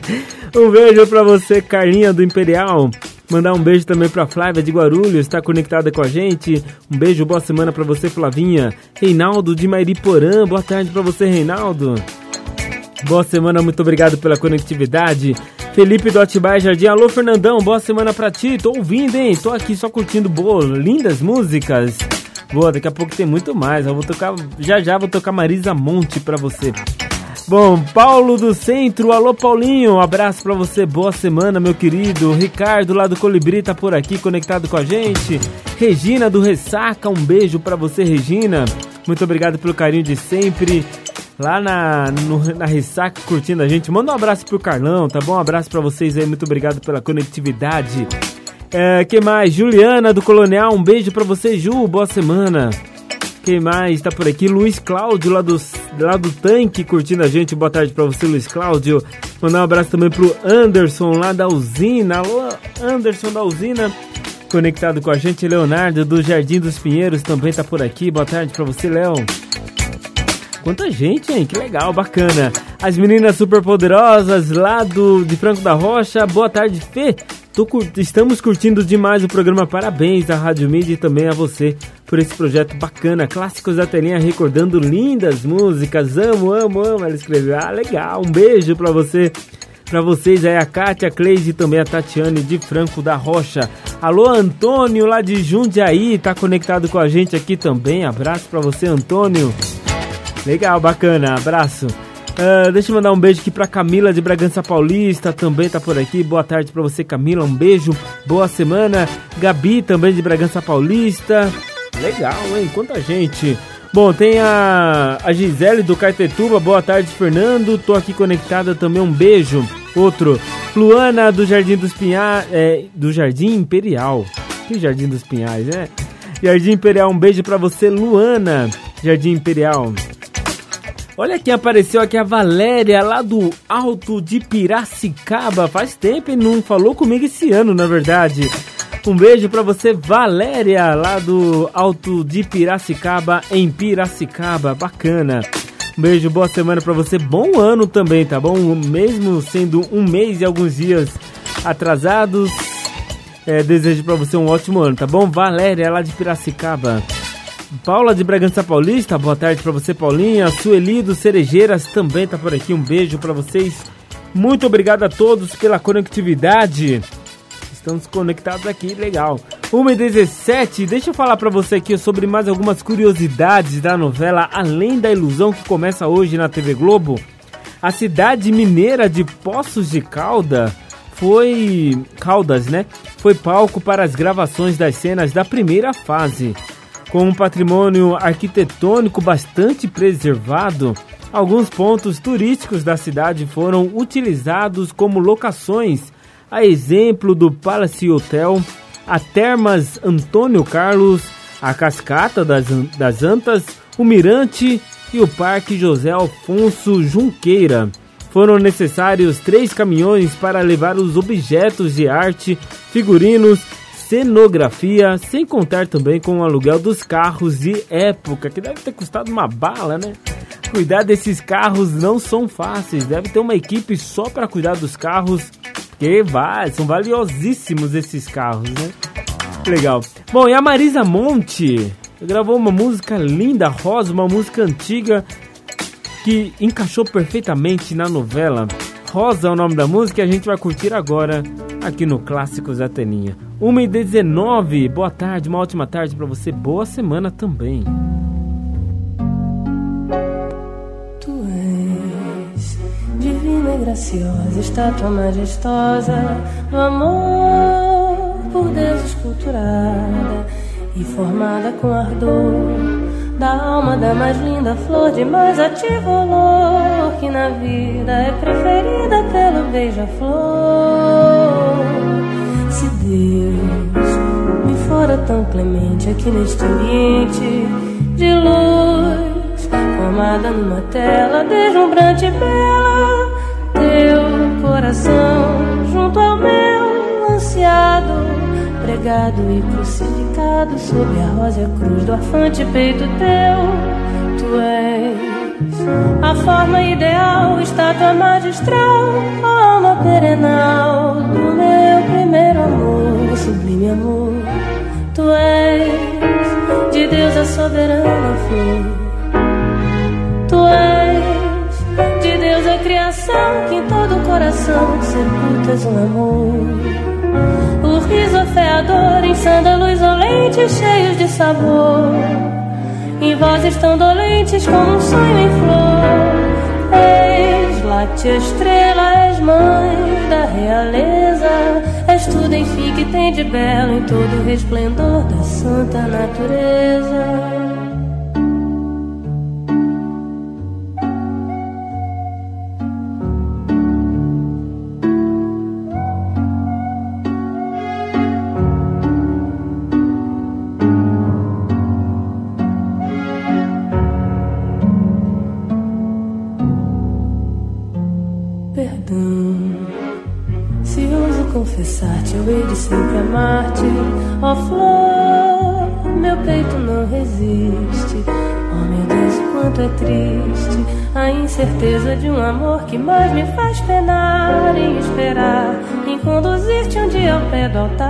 (laughs) um beijo pra você, Carlinha do Imperial. Mandar um beijo também pra Flávia de Guarulhos, está conectada com a gente. Um beijo, boa semana pra você, Flavinha. Reinaldo de Mairiporã, boa tarde pra você, Reinaldo. Boa semana, muito obrigado pela conectividade. Felipe do Atibaia Jardim, alô Fernandão, boa semana pra ti. Tô ouvindo, hein? Tô aqui só curtindo boas, lindas músicas. Boa, daqui a pouco tem muito mais. Eu vou tocar, já já vou tocar Marisa Monte pra você. Bom, Paulo do Centro, alô Paulinho, um abraço pra você, boa semana, meu querido. Ricardo lá do Colibri tá por aqui conectado com a gente. Regina do Ressaca, um beijo pra você, Regina. Muito obrigado pelo carinho de sempre. Lá na, no- na Ressaca curtindo a gente. Manda um abraço pro Carlão, tá bom? Um abraço pra vocês aí, muito obrigado pela conectividade. É, que mais? Juliana do Colonial, um beijo pra você, Ju, boa semana. Quem mais tá por aqui? Luiz Cláudio, lá do, lá do tanque, curtindo a gente. Boa tarde pra você, Luiz Cláudio. Mandar um abraço também pro Anderson, lá da usina. Alô, Anderson da usina, conectado com a gente. Leonardo, do Jardim dos Pinheiros, também tá por aqui. Boa tarde pra você, Léo. Quanta gente, hein? Que legal, bacana. As meninas super poderosas lá do de Franco da Rocha. Boa tarde, Fê. Estamos curtindo demais o programa. Parabéns à Rádio Mídia e também a você por esse projeto bacana. Clássicos da telinha recordando lindas músicas. Amo, amo, amo. Ela escreveu. Ah, legal. Um beijo pra você. Pra vocês aí, a Kátia, a Cleide e também a Tatiane de Franco da Rocha. Alô, Antônio, lá de Jundiaí, tá conectado com a gente aqui também. Abraço pra você, Antônio. Legal, bacana, abraço. Ah, deixa eu mandar um beijo aqui pra Camila de Bragança Paulista, também tá por aqui. Boa tarde pra você, Camila, um beijo, boa semana. Gabi também de Bragança Paulista. Legal, hein? Quanta gente. Bom, tem a, a Gisele do Caetetuba, boa tarde, Fernando. Tô aqui conectada também, um beijo. Outro, Luana do Jardim dos Pinhais, é, do Jardim Imperial. Que Jardim dos Pinhais, né? Jardim Imperial, um beijo pra você, Luana. Jardim Imperial. Olha quem apareceu aqui, a Valéria, lá do Alto de Piracicaba. Faz tempo e não falou comigo esse ano, na verdade. Um beijo pra você, Valéria, lá do Alto de Piracicaba, em Piracicaba. Bacana. Um beijo, boa semana pra você. Bom ano também, tá bom? Mesmo sendo um mês e alguns dias atrasados, é, desejo pra você um ótimo ano, tá bom? Valéria, lá de Piracicaba. Paula de Bragança Paulista, boa tarde pra você, Paulinha. Sueli do Cerejeiras também tá por aqui. Um beijo pra vocês. Muito obrigado a todos pela conectividade. Estamos conectados aqui, legal. 1h17, deixa eu falar pra você aqui sobre mais algumas curiosidades da novela Além da Ilusão que começa hoje na TV Globo. A cidade mineira de Poços de Calda foi Caldas, né? Foi palco para as gravações das cenas da primeira fase. Com um patrimônio arquitetônico bastante preservado, alguns pontos turísticos da cidade foram utilizados como locações, a exemplo do Palace Hotel, a Termas Antônio Carlos, a Cascata das, das Antas, o Mirante e o Parque José Alfonso Junqueira. Foram necessários três caminhões para levar os objetos de arte, figurinos, cenografia, sem contar também com o aluguel dos carros de época, que deve ter custado uma bala, né? Cuidar desses carros não são fáceis, deve ter uma equipe só para cuidar dos carros, que vai, são valiosíssimos esses carros, né? Legal. Bom, e a Marisa Monte gravou uma música linda, rosa, uma música antiga que encaixou perfeitamente na novela. Rosa é o nome da música e a gente vai curtir agora aqui no Clássicos da Teninha. 1h19, boa tarde, uma ótima tarde pra você, boa semana também. Tu és divina e graciosa, estátua majestosa do amor por Deus esculturada e formada com ardor da alma da mais linda flor de mais ativo olor que na vida é preferida pelo beija-flor. Deus. Me fora tão clemente aqui neste ambiente de luz, formada numa tela deslumbrante e bela, teu coração junto ao meu ansiado, pregado e crucificado sob a rosa cruz do afante peito teu, tu és a forma ideal, estátua magistral, a alma perenal do meu primeiro amor, sublime amor. Tu és de Deus a soberana flor. Tu és de Deus a criação que em todo o coração sepultas um amor. O riso afeador em sândalos olentes cheios de sabor. Em vozes tão dolentes como um sonho em flor. Ei, láctea estrela, és mãe da realeza. És tudo, enfim, que tem de belo em todo o resplendor da santa natureza. Ó oh, flor, meu peito não resiste. Oh meu Deus, quanto é triste a incerteza de um amor que mais me faz penar em esperar em conduzir-te um dia ao pé do altar.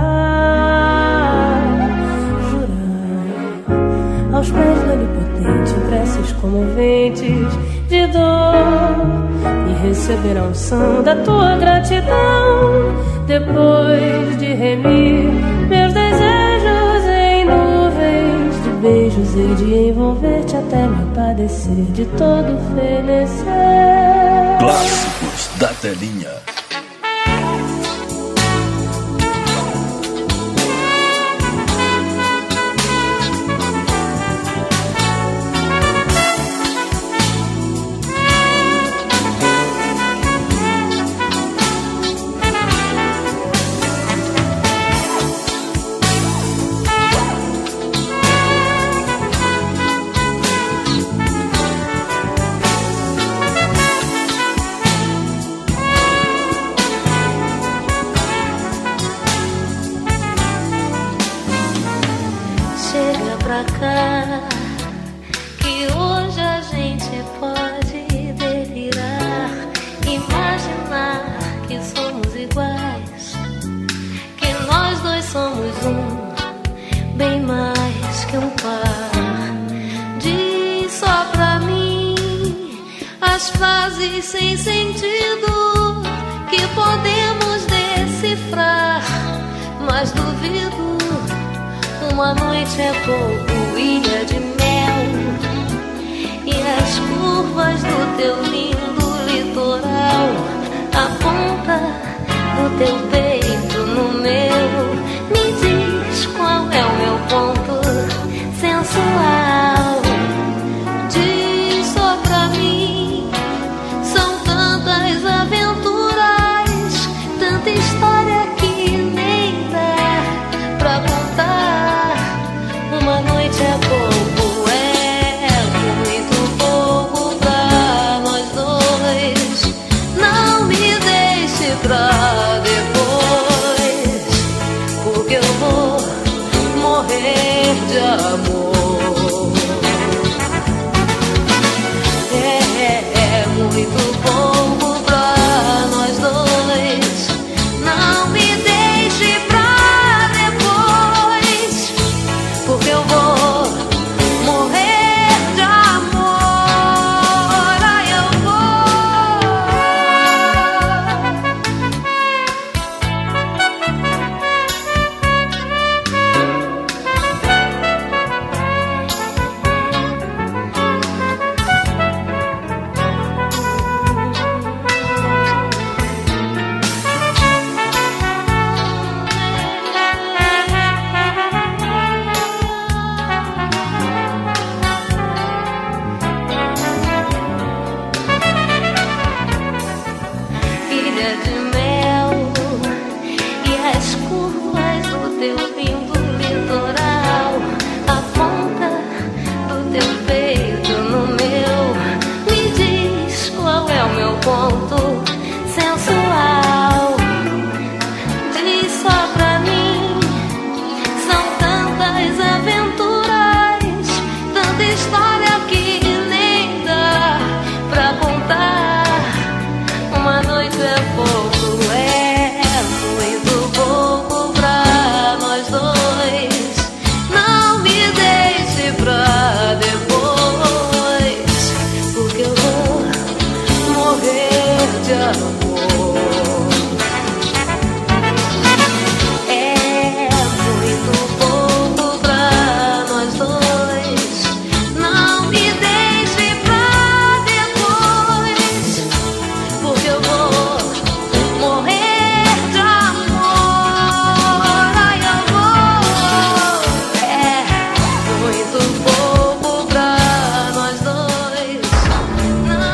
Jurar aos pés do onipotente preces comoventes de dor e receber a unção da tua gratidão depois de remir meus desejos em nuvens de beijos e de envolver-te até me padecer de todo fenecer. Clássicos da telinha.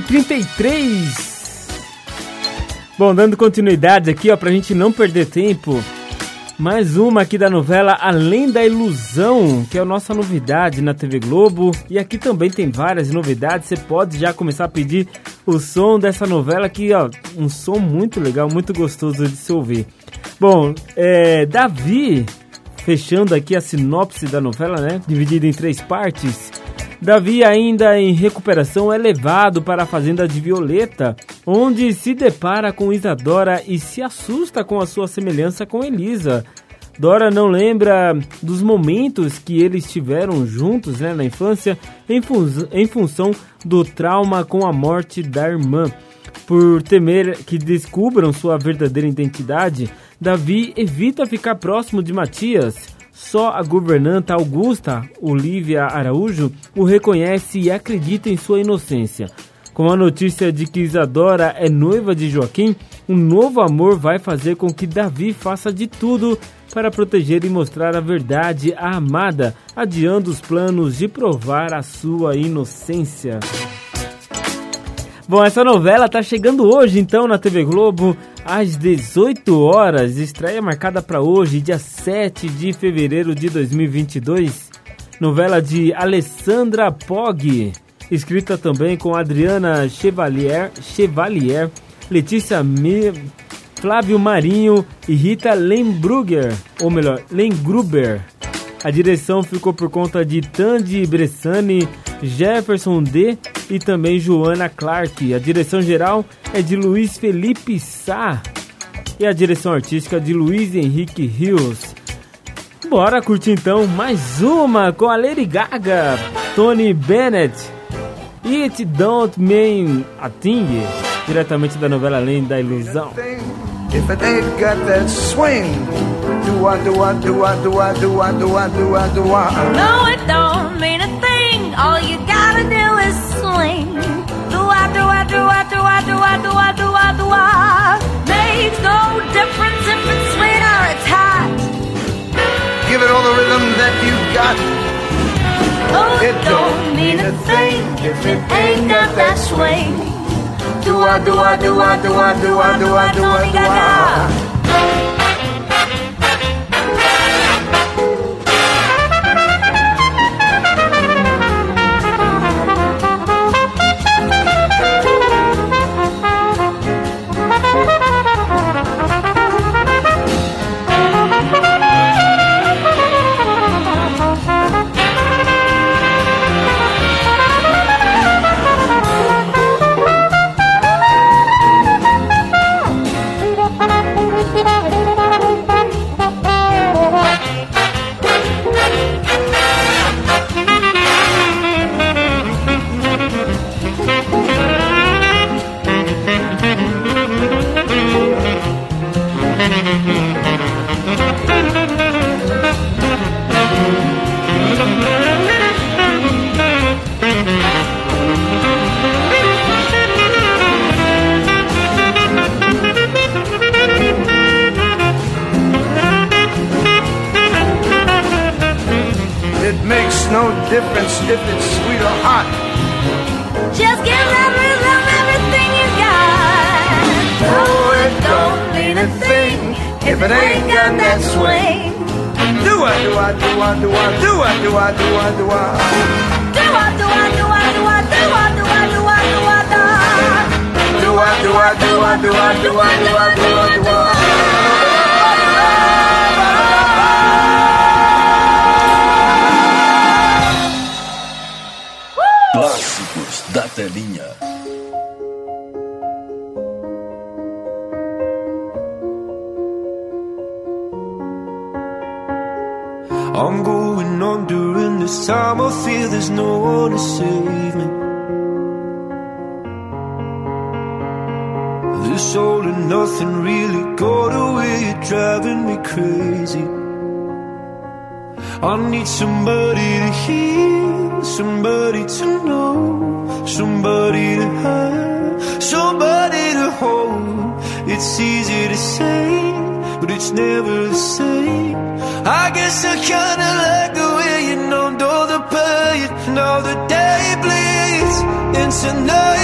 1h33. Bom, dando continuidade aqui, ó, pra gente não perder tempo. Mais uma aqui da novela Além da Ilusão, que é a nossa novidade na TV Globo. E aqui também tem várias novidades. Você pode já começar a pedir o som dessa novela aqui, ó. Um som muito legal, muito gostoso de se ouvir. Bom, é, Davi, fechando aqui a sinopse da novela, né? Dividida em três partes. Davi, ainda em recuperação, é levado para a fazenda de Violeta, onde se depara com Isadora e se assusta com a sua semelhança com Elisa. Dora não lembra dos momentos que eles tiveram juntos né, na infância em, em função do trauma com a morte da irmã. Por temer que descubram sua verdadeira identidade, Davi evita ficar próximo de Matias. Só a governanta Augusta, Olivia Araújo, o reconhece e acredita em sua inocência. Com a notícia de que Isadora é noiva de Joaquim, um novo amor vai fazer com que Davi faça de tudo para proteger e mostrar a verdade à amada, adiando os planos de provar a sua inocência. Bom, essa novela tá chegando hoje então na TV Globo às 18 horas. Estreia marcada para hoje, dia 7 de fevereiro de 2022. Novela de Alessandra Pog, escrita também com Adriana Chevalier, Chevalier Letícia Mi, Flávio Marinho e Rita Lembrugger, ou melhor, Lengruber. A direção ficou por conta de Tandy Bressani, Jefferson D e também Joana Clark. A direção geral é de Luiz Felipe Sá e a direção artística de Luiz Henrique Rios. Bora curtir então mais uma com a Lady Gaga, Tony Bennett. It Don't Mean a Thing, diretamente da novela Além da Ilusão. If it ain't got that swing, do I, do I, do I, do I, do I, do I, do I, do I? No, it don't mean a thing. All you gotta do is swing. Do I, do I, do I, do I, do I, do I, do I, do I? Makes no difference if it's sweet or it's hot. Give it all the rhythm that you got. Oh, it don't mean a thing if it ain't got that swing. Do I, do I, do I, do I, do I, do I, do I, do I? If it's sweet or hot. Just give rhythm everything you got. Oh, it don't mean a thing if it ain't got that swing. Do I, do I, do I, do I, do I, do I, do I, do I? Do I, do I, do I, do I, do I, do I, do I, do I, do I? Do I, do I, do I, do I, do I, do I, do I, do I? I'm going on during this time. I feel there's no one to save me. This all and nothing really got away. You're driving me crazy. I need somebody to hear, somebody to know, somebody to have, somebody to hold. It's easy to say, but it's never the same. I guess I kinda like the way you numbed all the pain. Now the day bleeds into nightfall,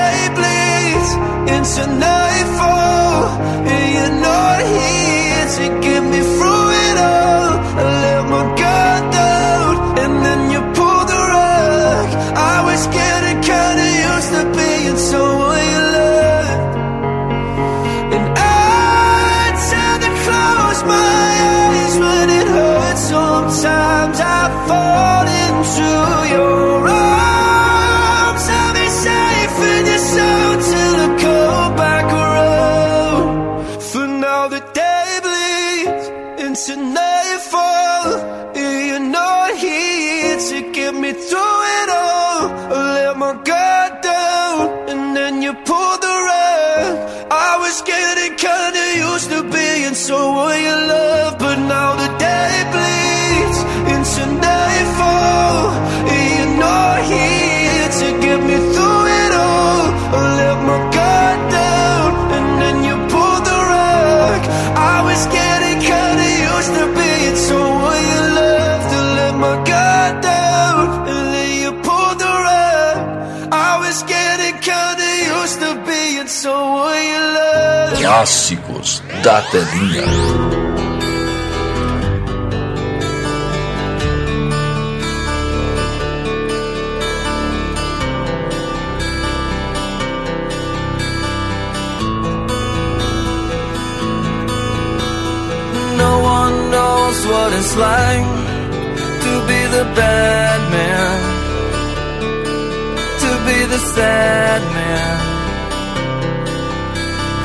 into nightfall, and you're not here to get me Clássicos da telinha. No one knows what it's like to be the bad man, to be the sad man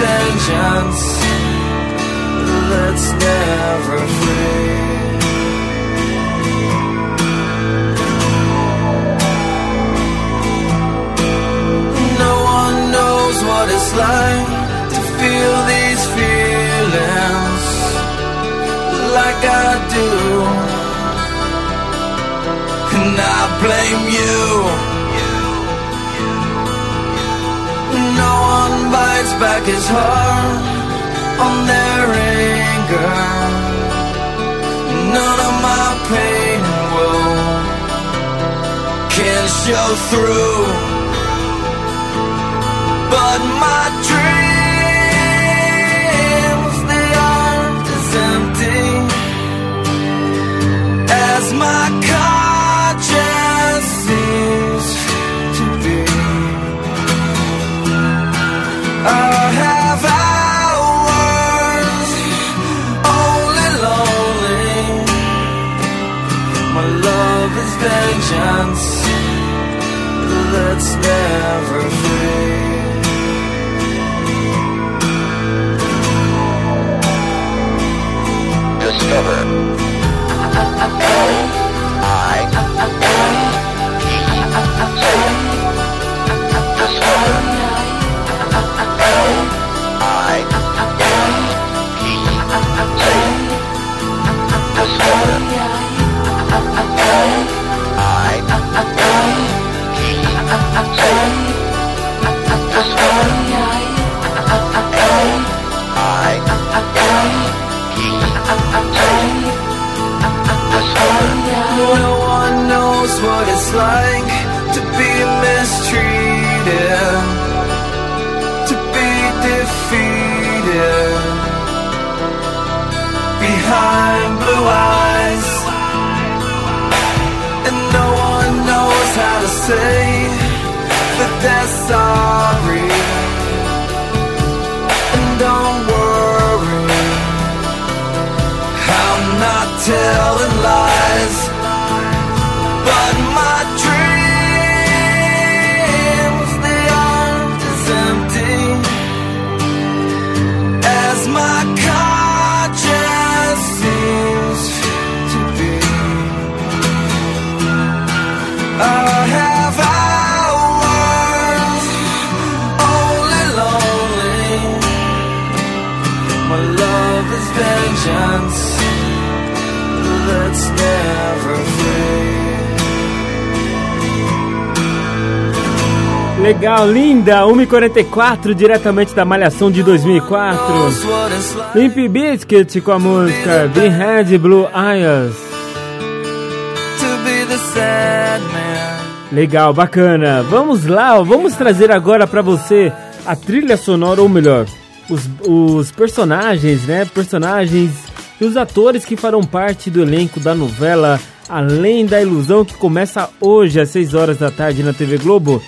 vengeance that's never free. No one knows what it's like to feel these feelings like I do. I blame you. No one bites back his heart on their anger. None of my pain and woe can show through. But my dreams, they aren't as empty as my conscience never free Discover. L I N T Discover. L I N T Discover. No one knows what it's like to be mistreated, to be defeated. Behind blue eyes, and no one knows how to say Legal, linda, 1h44, diretamente da Malhação de 2004. Limp Bizkit com a música Blue Eyes. Be the sad man. Legal, bacana. Vamos lá, vamos trazer agora pra você a trilha sonora, ou melhor, os, os personagens, né? Personagens e os atores que farão parte do elenco da novela Além da Ilusão, que começa hoje às 6 horas da tarde na TV Globo.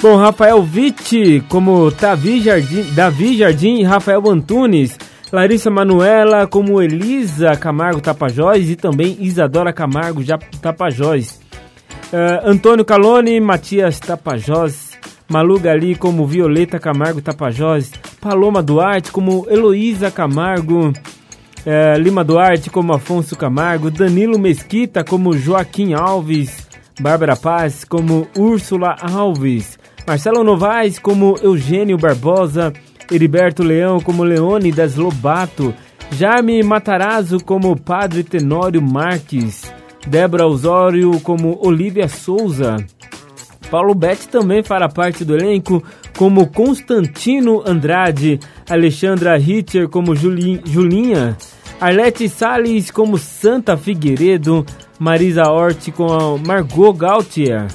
Bom, Rafael Witt como Davi Jardim, Davi Jardim e Rafael Antunes. Larissa Manuela como Elisa Camargo Tapajós e também Isadora Camargo Tapajós. Eh, Antônio Calone, Matias Tapajós, Malu Gali como Violeta Camargo Tapajós, Paloma Duarte como Heloísa Camargo, eh, Lima Duarte como Afonso Camargo, Danilo Mesquita como Joaquim Alves, Bárbara Paz como Úrsula Alves, Marcelo Novaes como Eugênio Barbosa, Heriberto Leão como Leônidas Lobato, Jaime Matarazzo como Padre Tenório Marques, Débora Osório como Olivia Souza, Paulo Betti também fará parte do elenco, como Constantino Andrade, Alexandra Ritter como Juli, Julinha, Arlete Salles como Santa Figueiredo, Marisa Hort com Margot Gautier,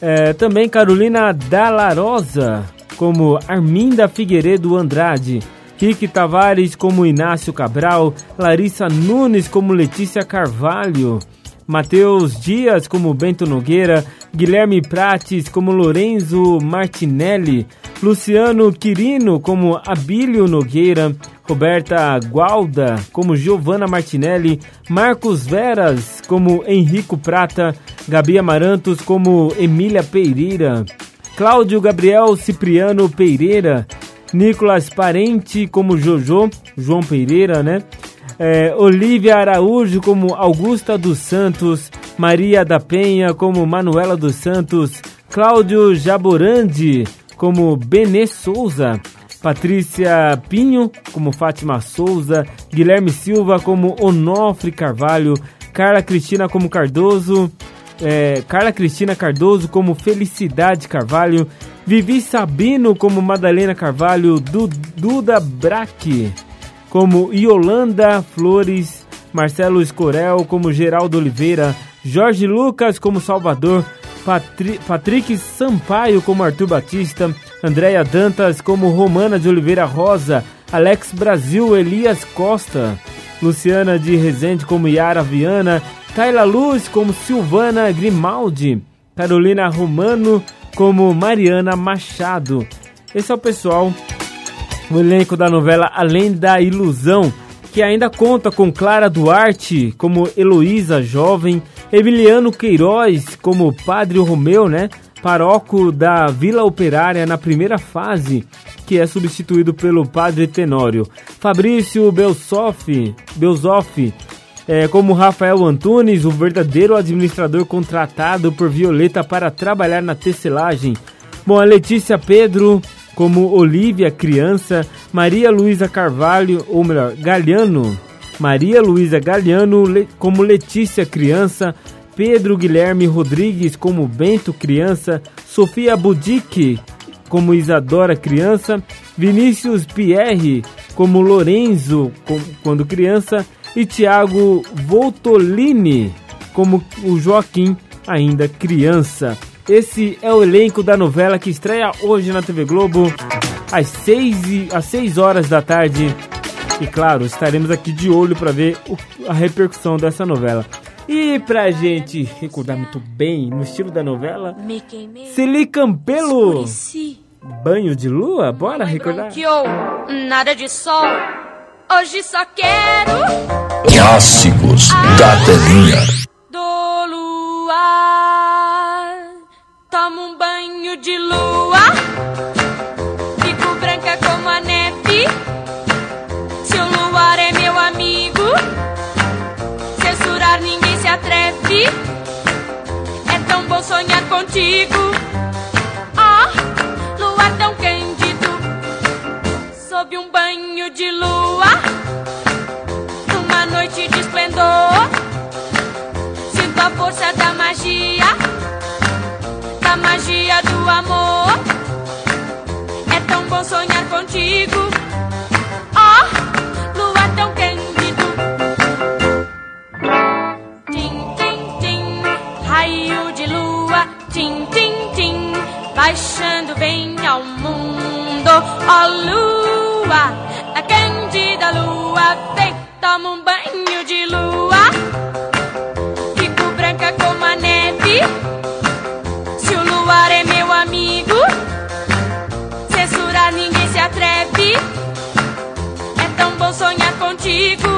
é, também Carolina Dallarosa como Arminda Figueiredo Andrade, Rick Tavares como Inácio Cabral, Larissa Nunes como Letícia Carvalho, Matheus Dias como Bento Nogueira, Guilherme Prates como Lorenzo Martinelli, Luciano Quirino como Abílio Nogueira, Roberta Gualda como Giovanna Martinelli, Marcos Veras como Henrico Prata, Gabi Amarantos como Emília Pereira, Cláudio Gabriel Cipriano Pereira, Nicolas Parente como Jojo, João Pereira, né? É, Olivia Araújo como Augusta dos Santos, Maria da Penha como Manuela dos Santos, Cláudio Jaborandi como Benê Souza, Patrícia Pinho como Fátima Souza, Guilherme Silva como Onofre Carvalho, Carla Cristina como Cardoso, é, Carla Cristina Cardoso como Felicidade Carvalho, Vivi Sabino como Madalena Carvalho, du, Duda Braque como Yolanda Flores, Marcelo Escorel como Geraldo Oliveira, Jorge Lucas como Salvador, Patri Patrick Sampaio como Arthur Batista, Andréia Dantas como Romana de Oliveira Rosa, Alex Brasil Elias Costa, Luciana de Rezende como Yara Viana, Tayla Luz como Silvana Grimaldi, Carolina Romano como Mariana Machado. Esse é o pessoal o elenco da novela Além da Ilusão, que ainda conta com Clara Duarte como Heloísa Jovem, Emiliano Queiroz como Padre Romeu, né? Paróco da Vila Operária na primeira fase, que é substituído pelo Padre Tenório. Fabrício Belsoff, é, como Rafael Antunes, o verdadeiro administrador contratado por Violeta para trabalhar na tecelagem. Bom, a Letícia Pedro como Olivia Criança, Maria Luísa Carvalho, ou melhor, Galhano, Maria Luísa Galhano como Letícia Criança, Pedro Guilherme Rodrigues como Bento Criança, Sofia Budic como Isadora Criança, Vinícius Pierre como Lorenzo quando criança e Tiago Voltolini como o Joaquim ainda criança. Esse é o elenco da novela que estreia hoje na TV Globo às 6, às 6 horas da tarde. E claro, estaremos aqui de olho para ver o, a repercussão dessa novela. E pra gente recordar muito bem no estilo da novela, Celi Campelo. Banho de lua? Bora recordar? Nada de sol. Hoje só quero Clássicos da telinha. do luar. Banho de lua. Fico branca como a neve. Se o luar é meu amigo, censurar ninguém se atreve. É tão bom sonhar contigo. Ah, luar tão cândido. Sob um banho de lua. Numa noite de esplendor. Sinto a força da magia magia do amor. É tão bom sonhar contigo. Oh, lua tão cândido. Tim, tim, tim, raio de lua. Tim, tim, tim, baixando vem ao mundo. Oh, lua, a cândida lua, vem, toma um banho de lua. Fico branca como a neve. Luar é meu amigo, censurar ninguém se atreve. É tão bom sonhar contigo.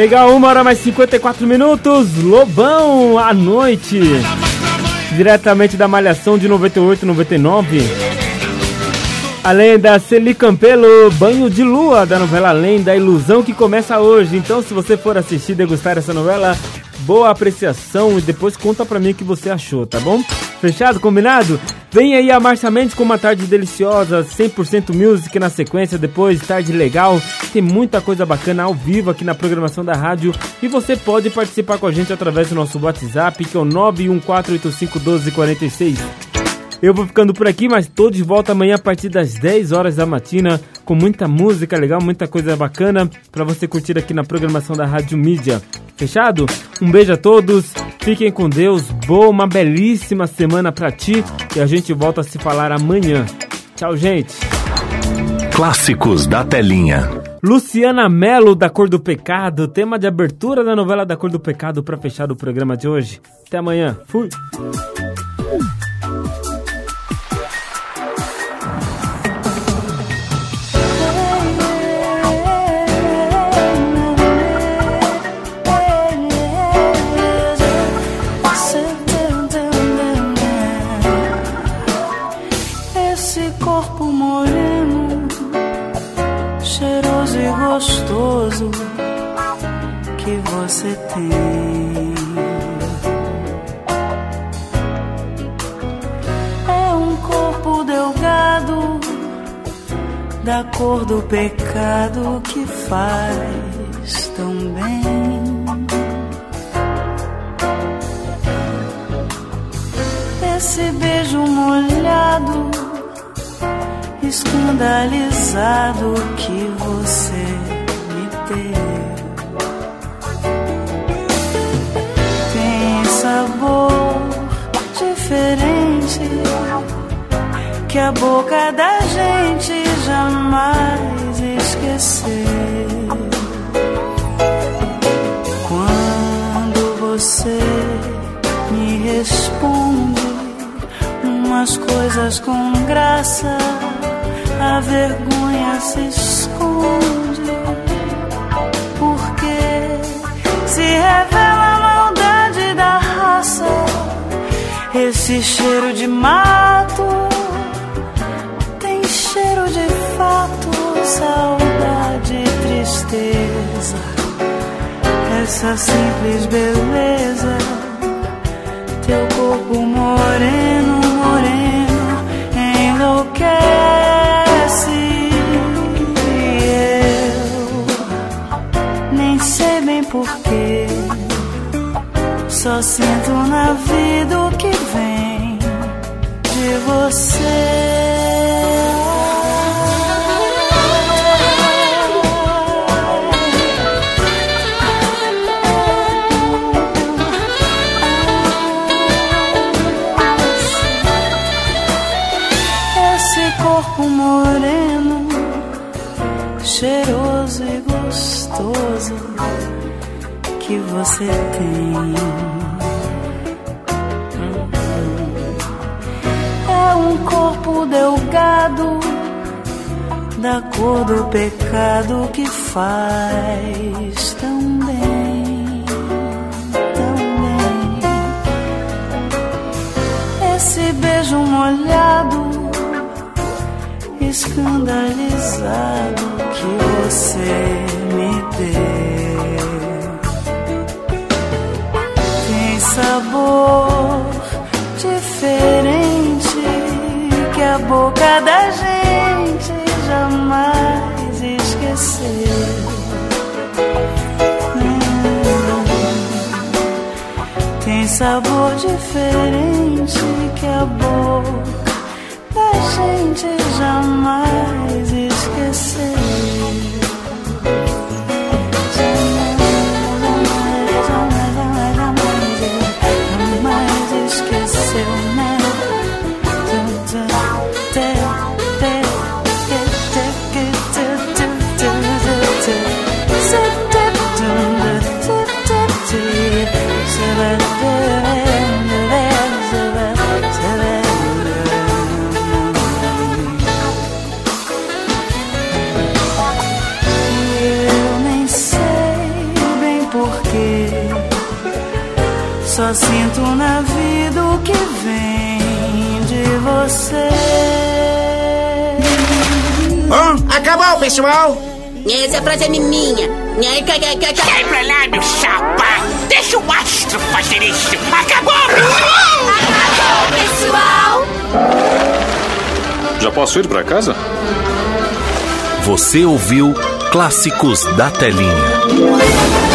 Legal, uma hora mais 54 minutos. Lobão à noite. Diretamente da Malhação de 98 99. Além da Celi Campelo, Banho de Lua, da novela Além da Ilusão, que começa hoje. Então, se você for assistir e degustar essa novela, boa apreciação e depois conta pra mim o que você achou, tá bom? Fechado? Combinado? Vem aí a Marcia Mendes com uma tarde deliciosa, 100% music na sequência, depois tarde legal. Tem muita coisa bacana ao vivo aqui na programação da rádio e você pode participar com a gente através do nosso WhatsApp, que é o 914851246. Eu vou ficando por aqui, mas tô de volta amanhã a partir das 10 horas da matina com muita música legal, muita coisa bacana pra você curtir aqui na programação da Rádio Mídia. Fechado? Um beijo a todos, fiquem com Deus, boa, uma belíssima semana pra ti e a gente volta a se falar amanhã. Tchau, gente. Clássicos da telinha. Luciana Mello, da Cor do Pecado, tema de abertura da novela da Cor do Pecado para fechar o programa de hoje. Até amanhã. Fui. você tem. É um corpo delgado, da cor do pecado que faz tão bem. Esse beijo molhado, escandalizado que você sabor diferente que a boca da gente jamais esqueceu. Quando você me responde umas coisas com graça, a vergonha se esconde. Porque se revela esse cheiro de mato tem cheiro de fato, saudade e tristeza. Essa simples beleza, teu corpo moreno, só sinto na vida o que vem de você. Da cor do pecado que faz tão bem, tão bem. Esse beijo molhado, escandalizado que você me deu. Tem sabor diferente que a boca da esqueceu. Tem sabor diferente que a boca da gente jamais você. Bom, acabou, pessoal. Essa frase é minha. Sai pra lá, meu chapa. Deixa o astro fazer isso. Acabou, Acabou, pessoal. Já posso ir pra casa? Você ouviu Clássicos da Telinha.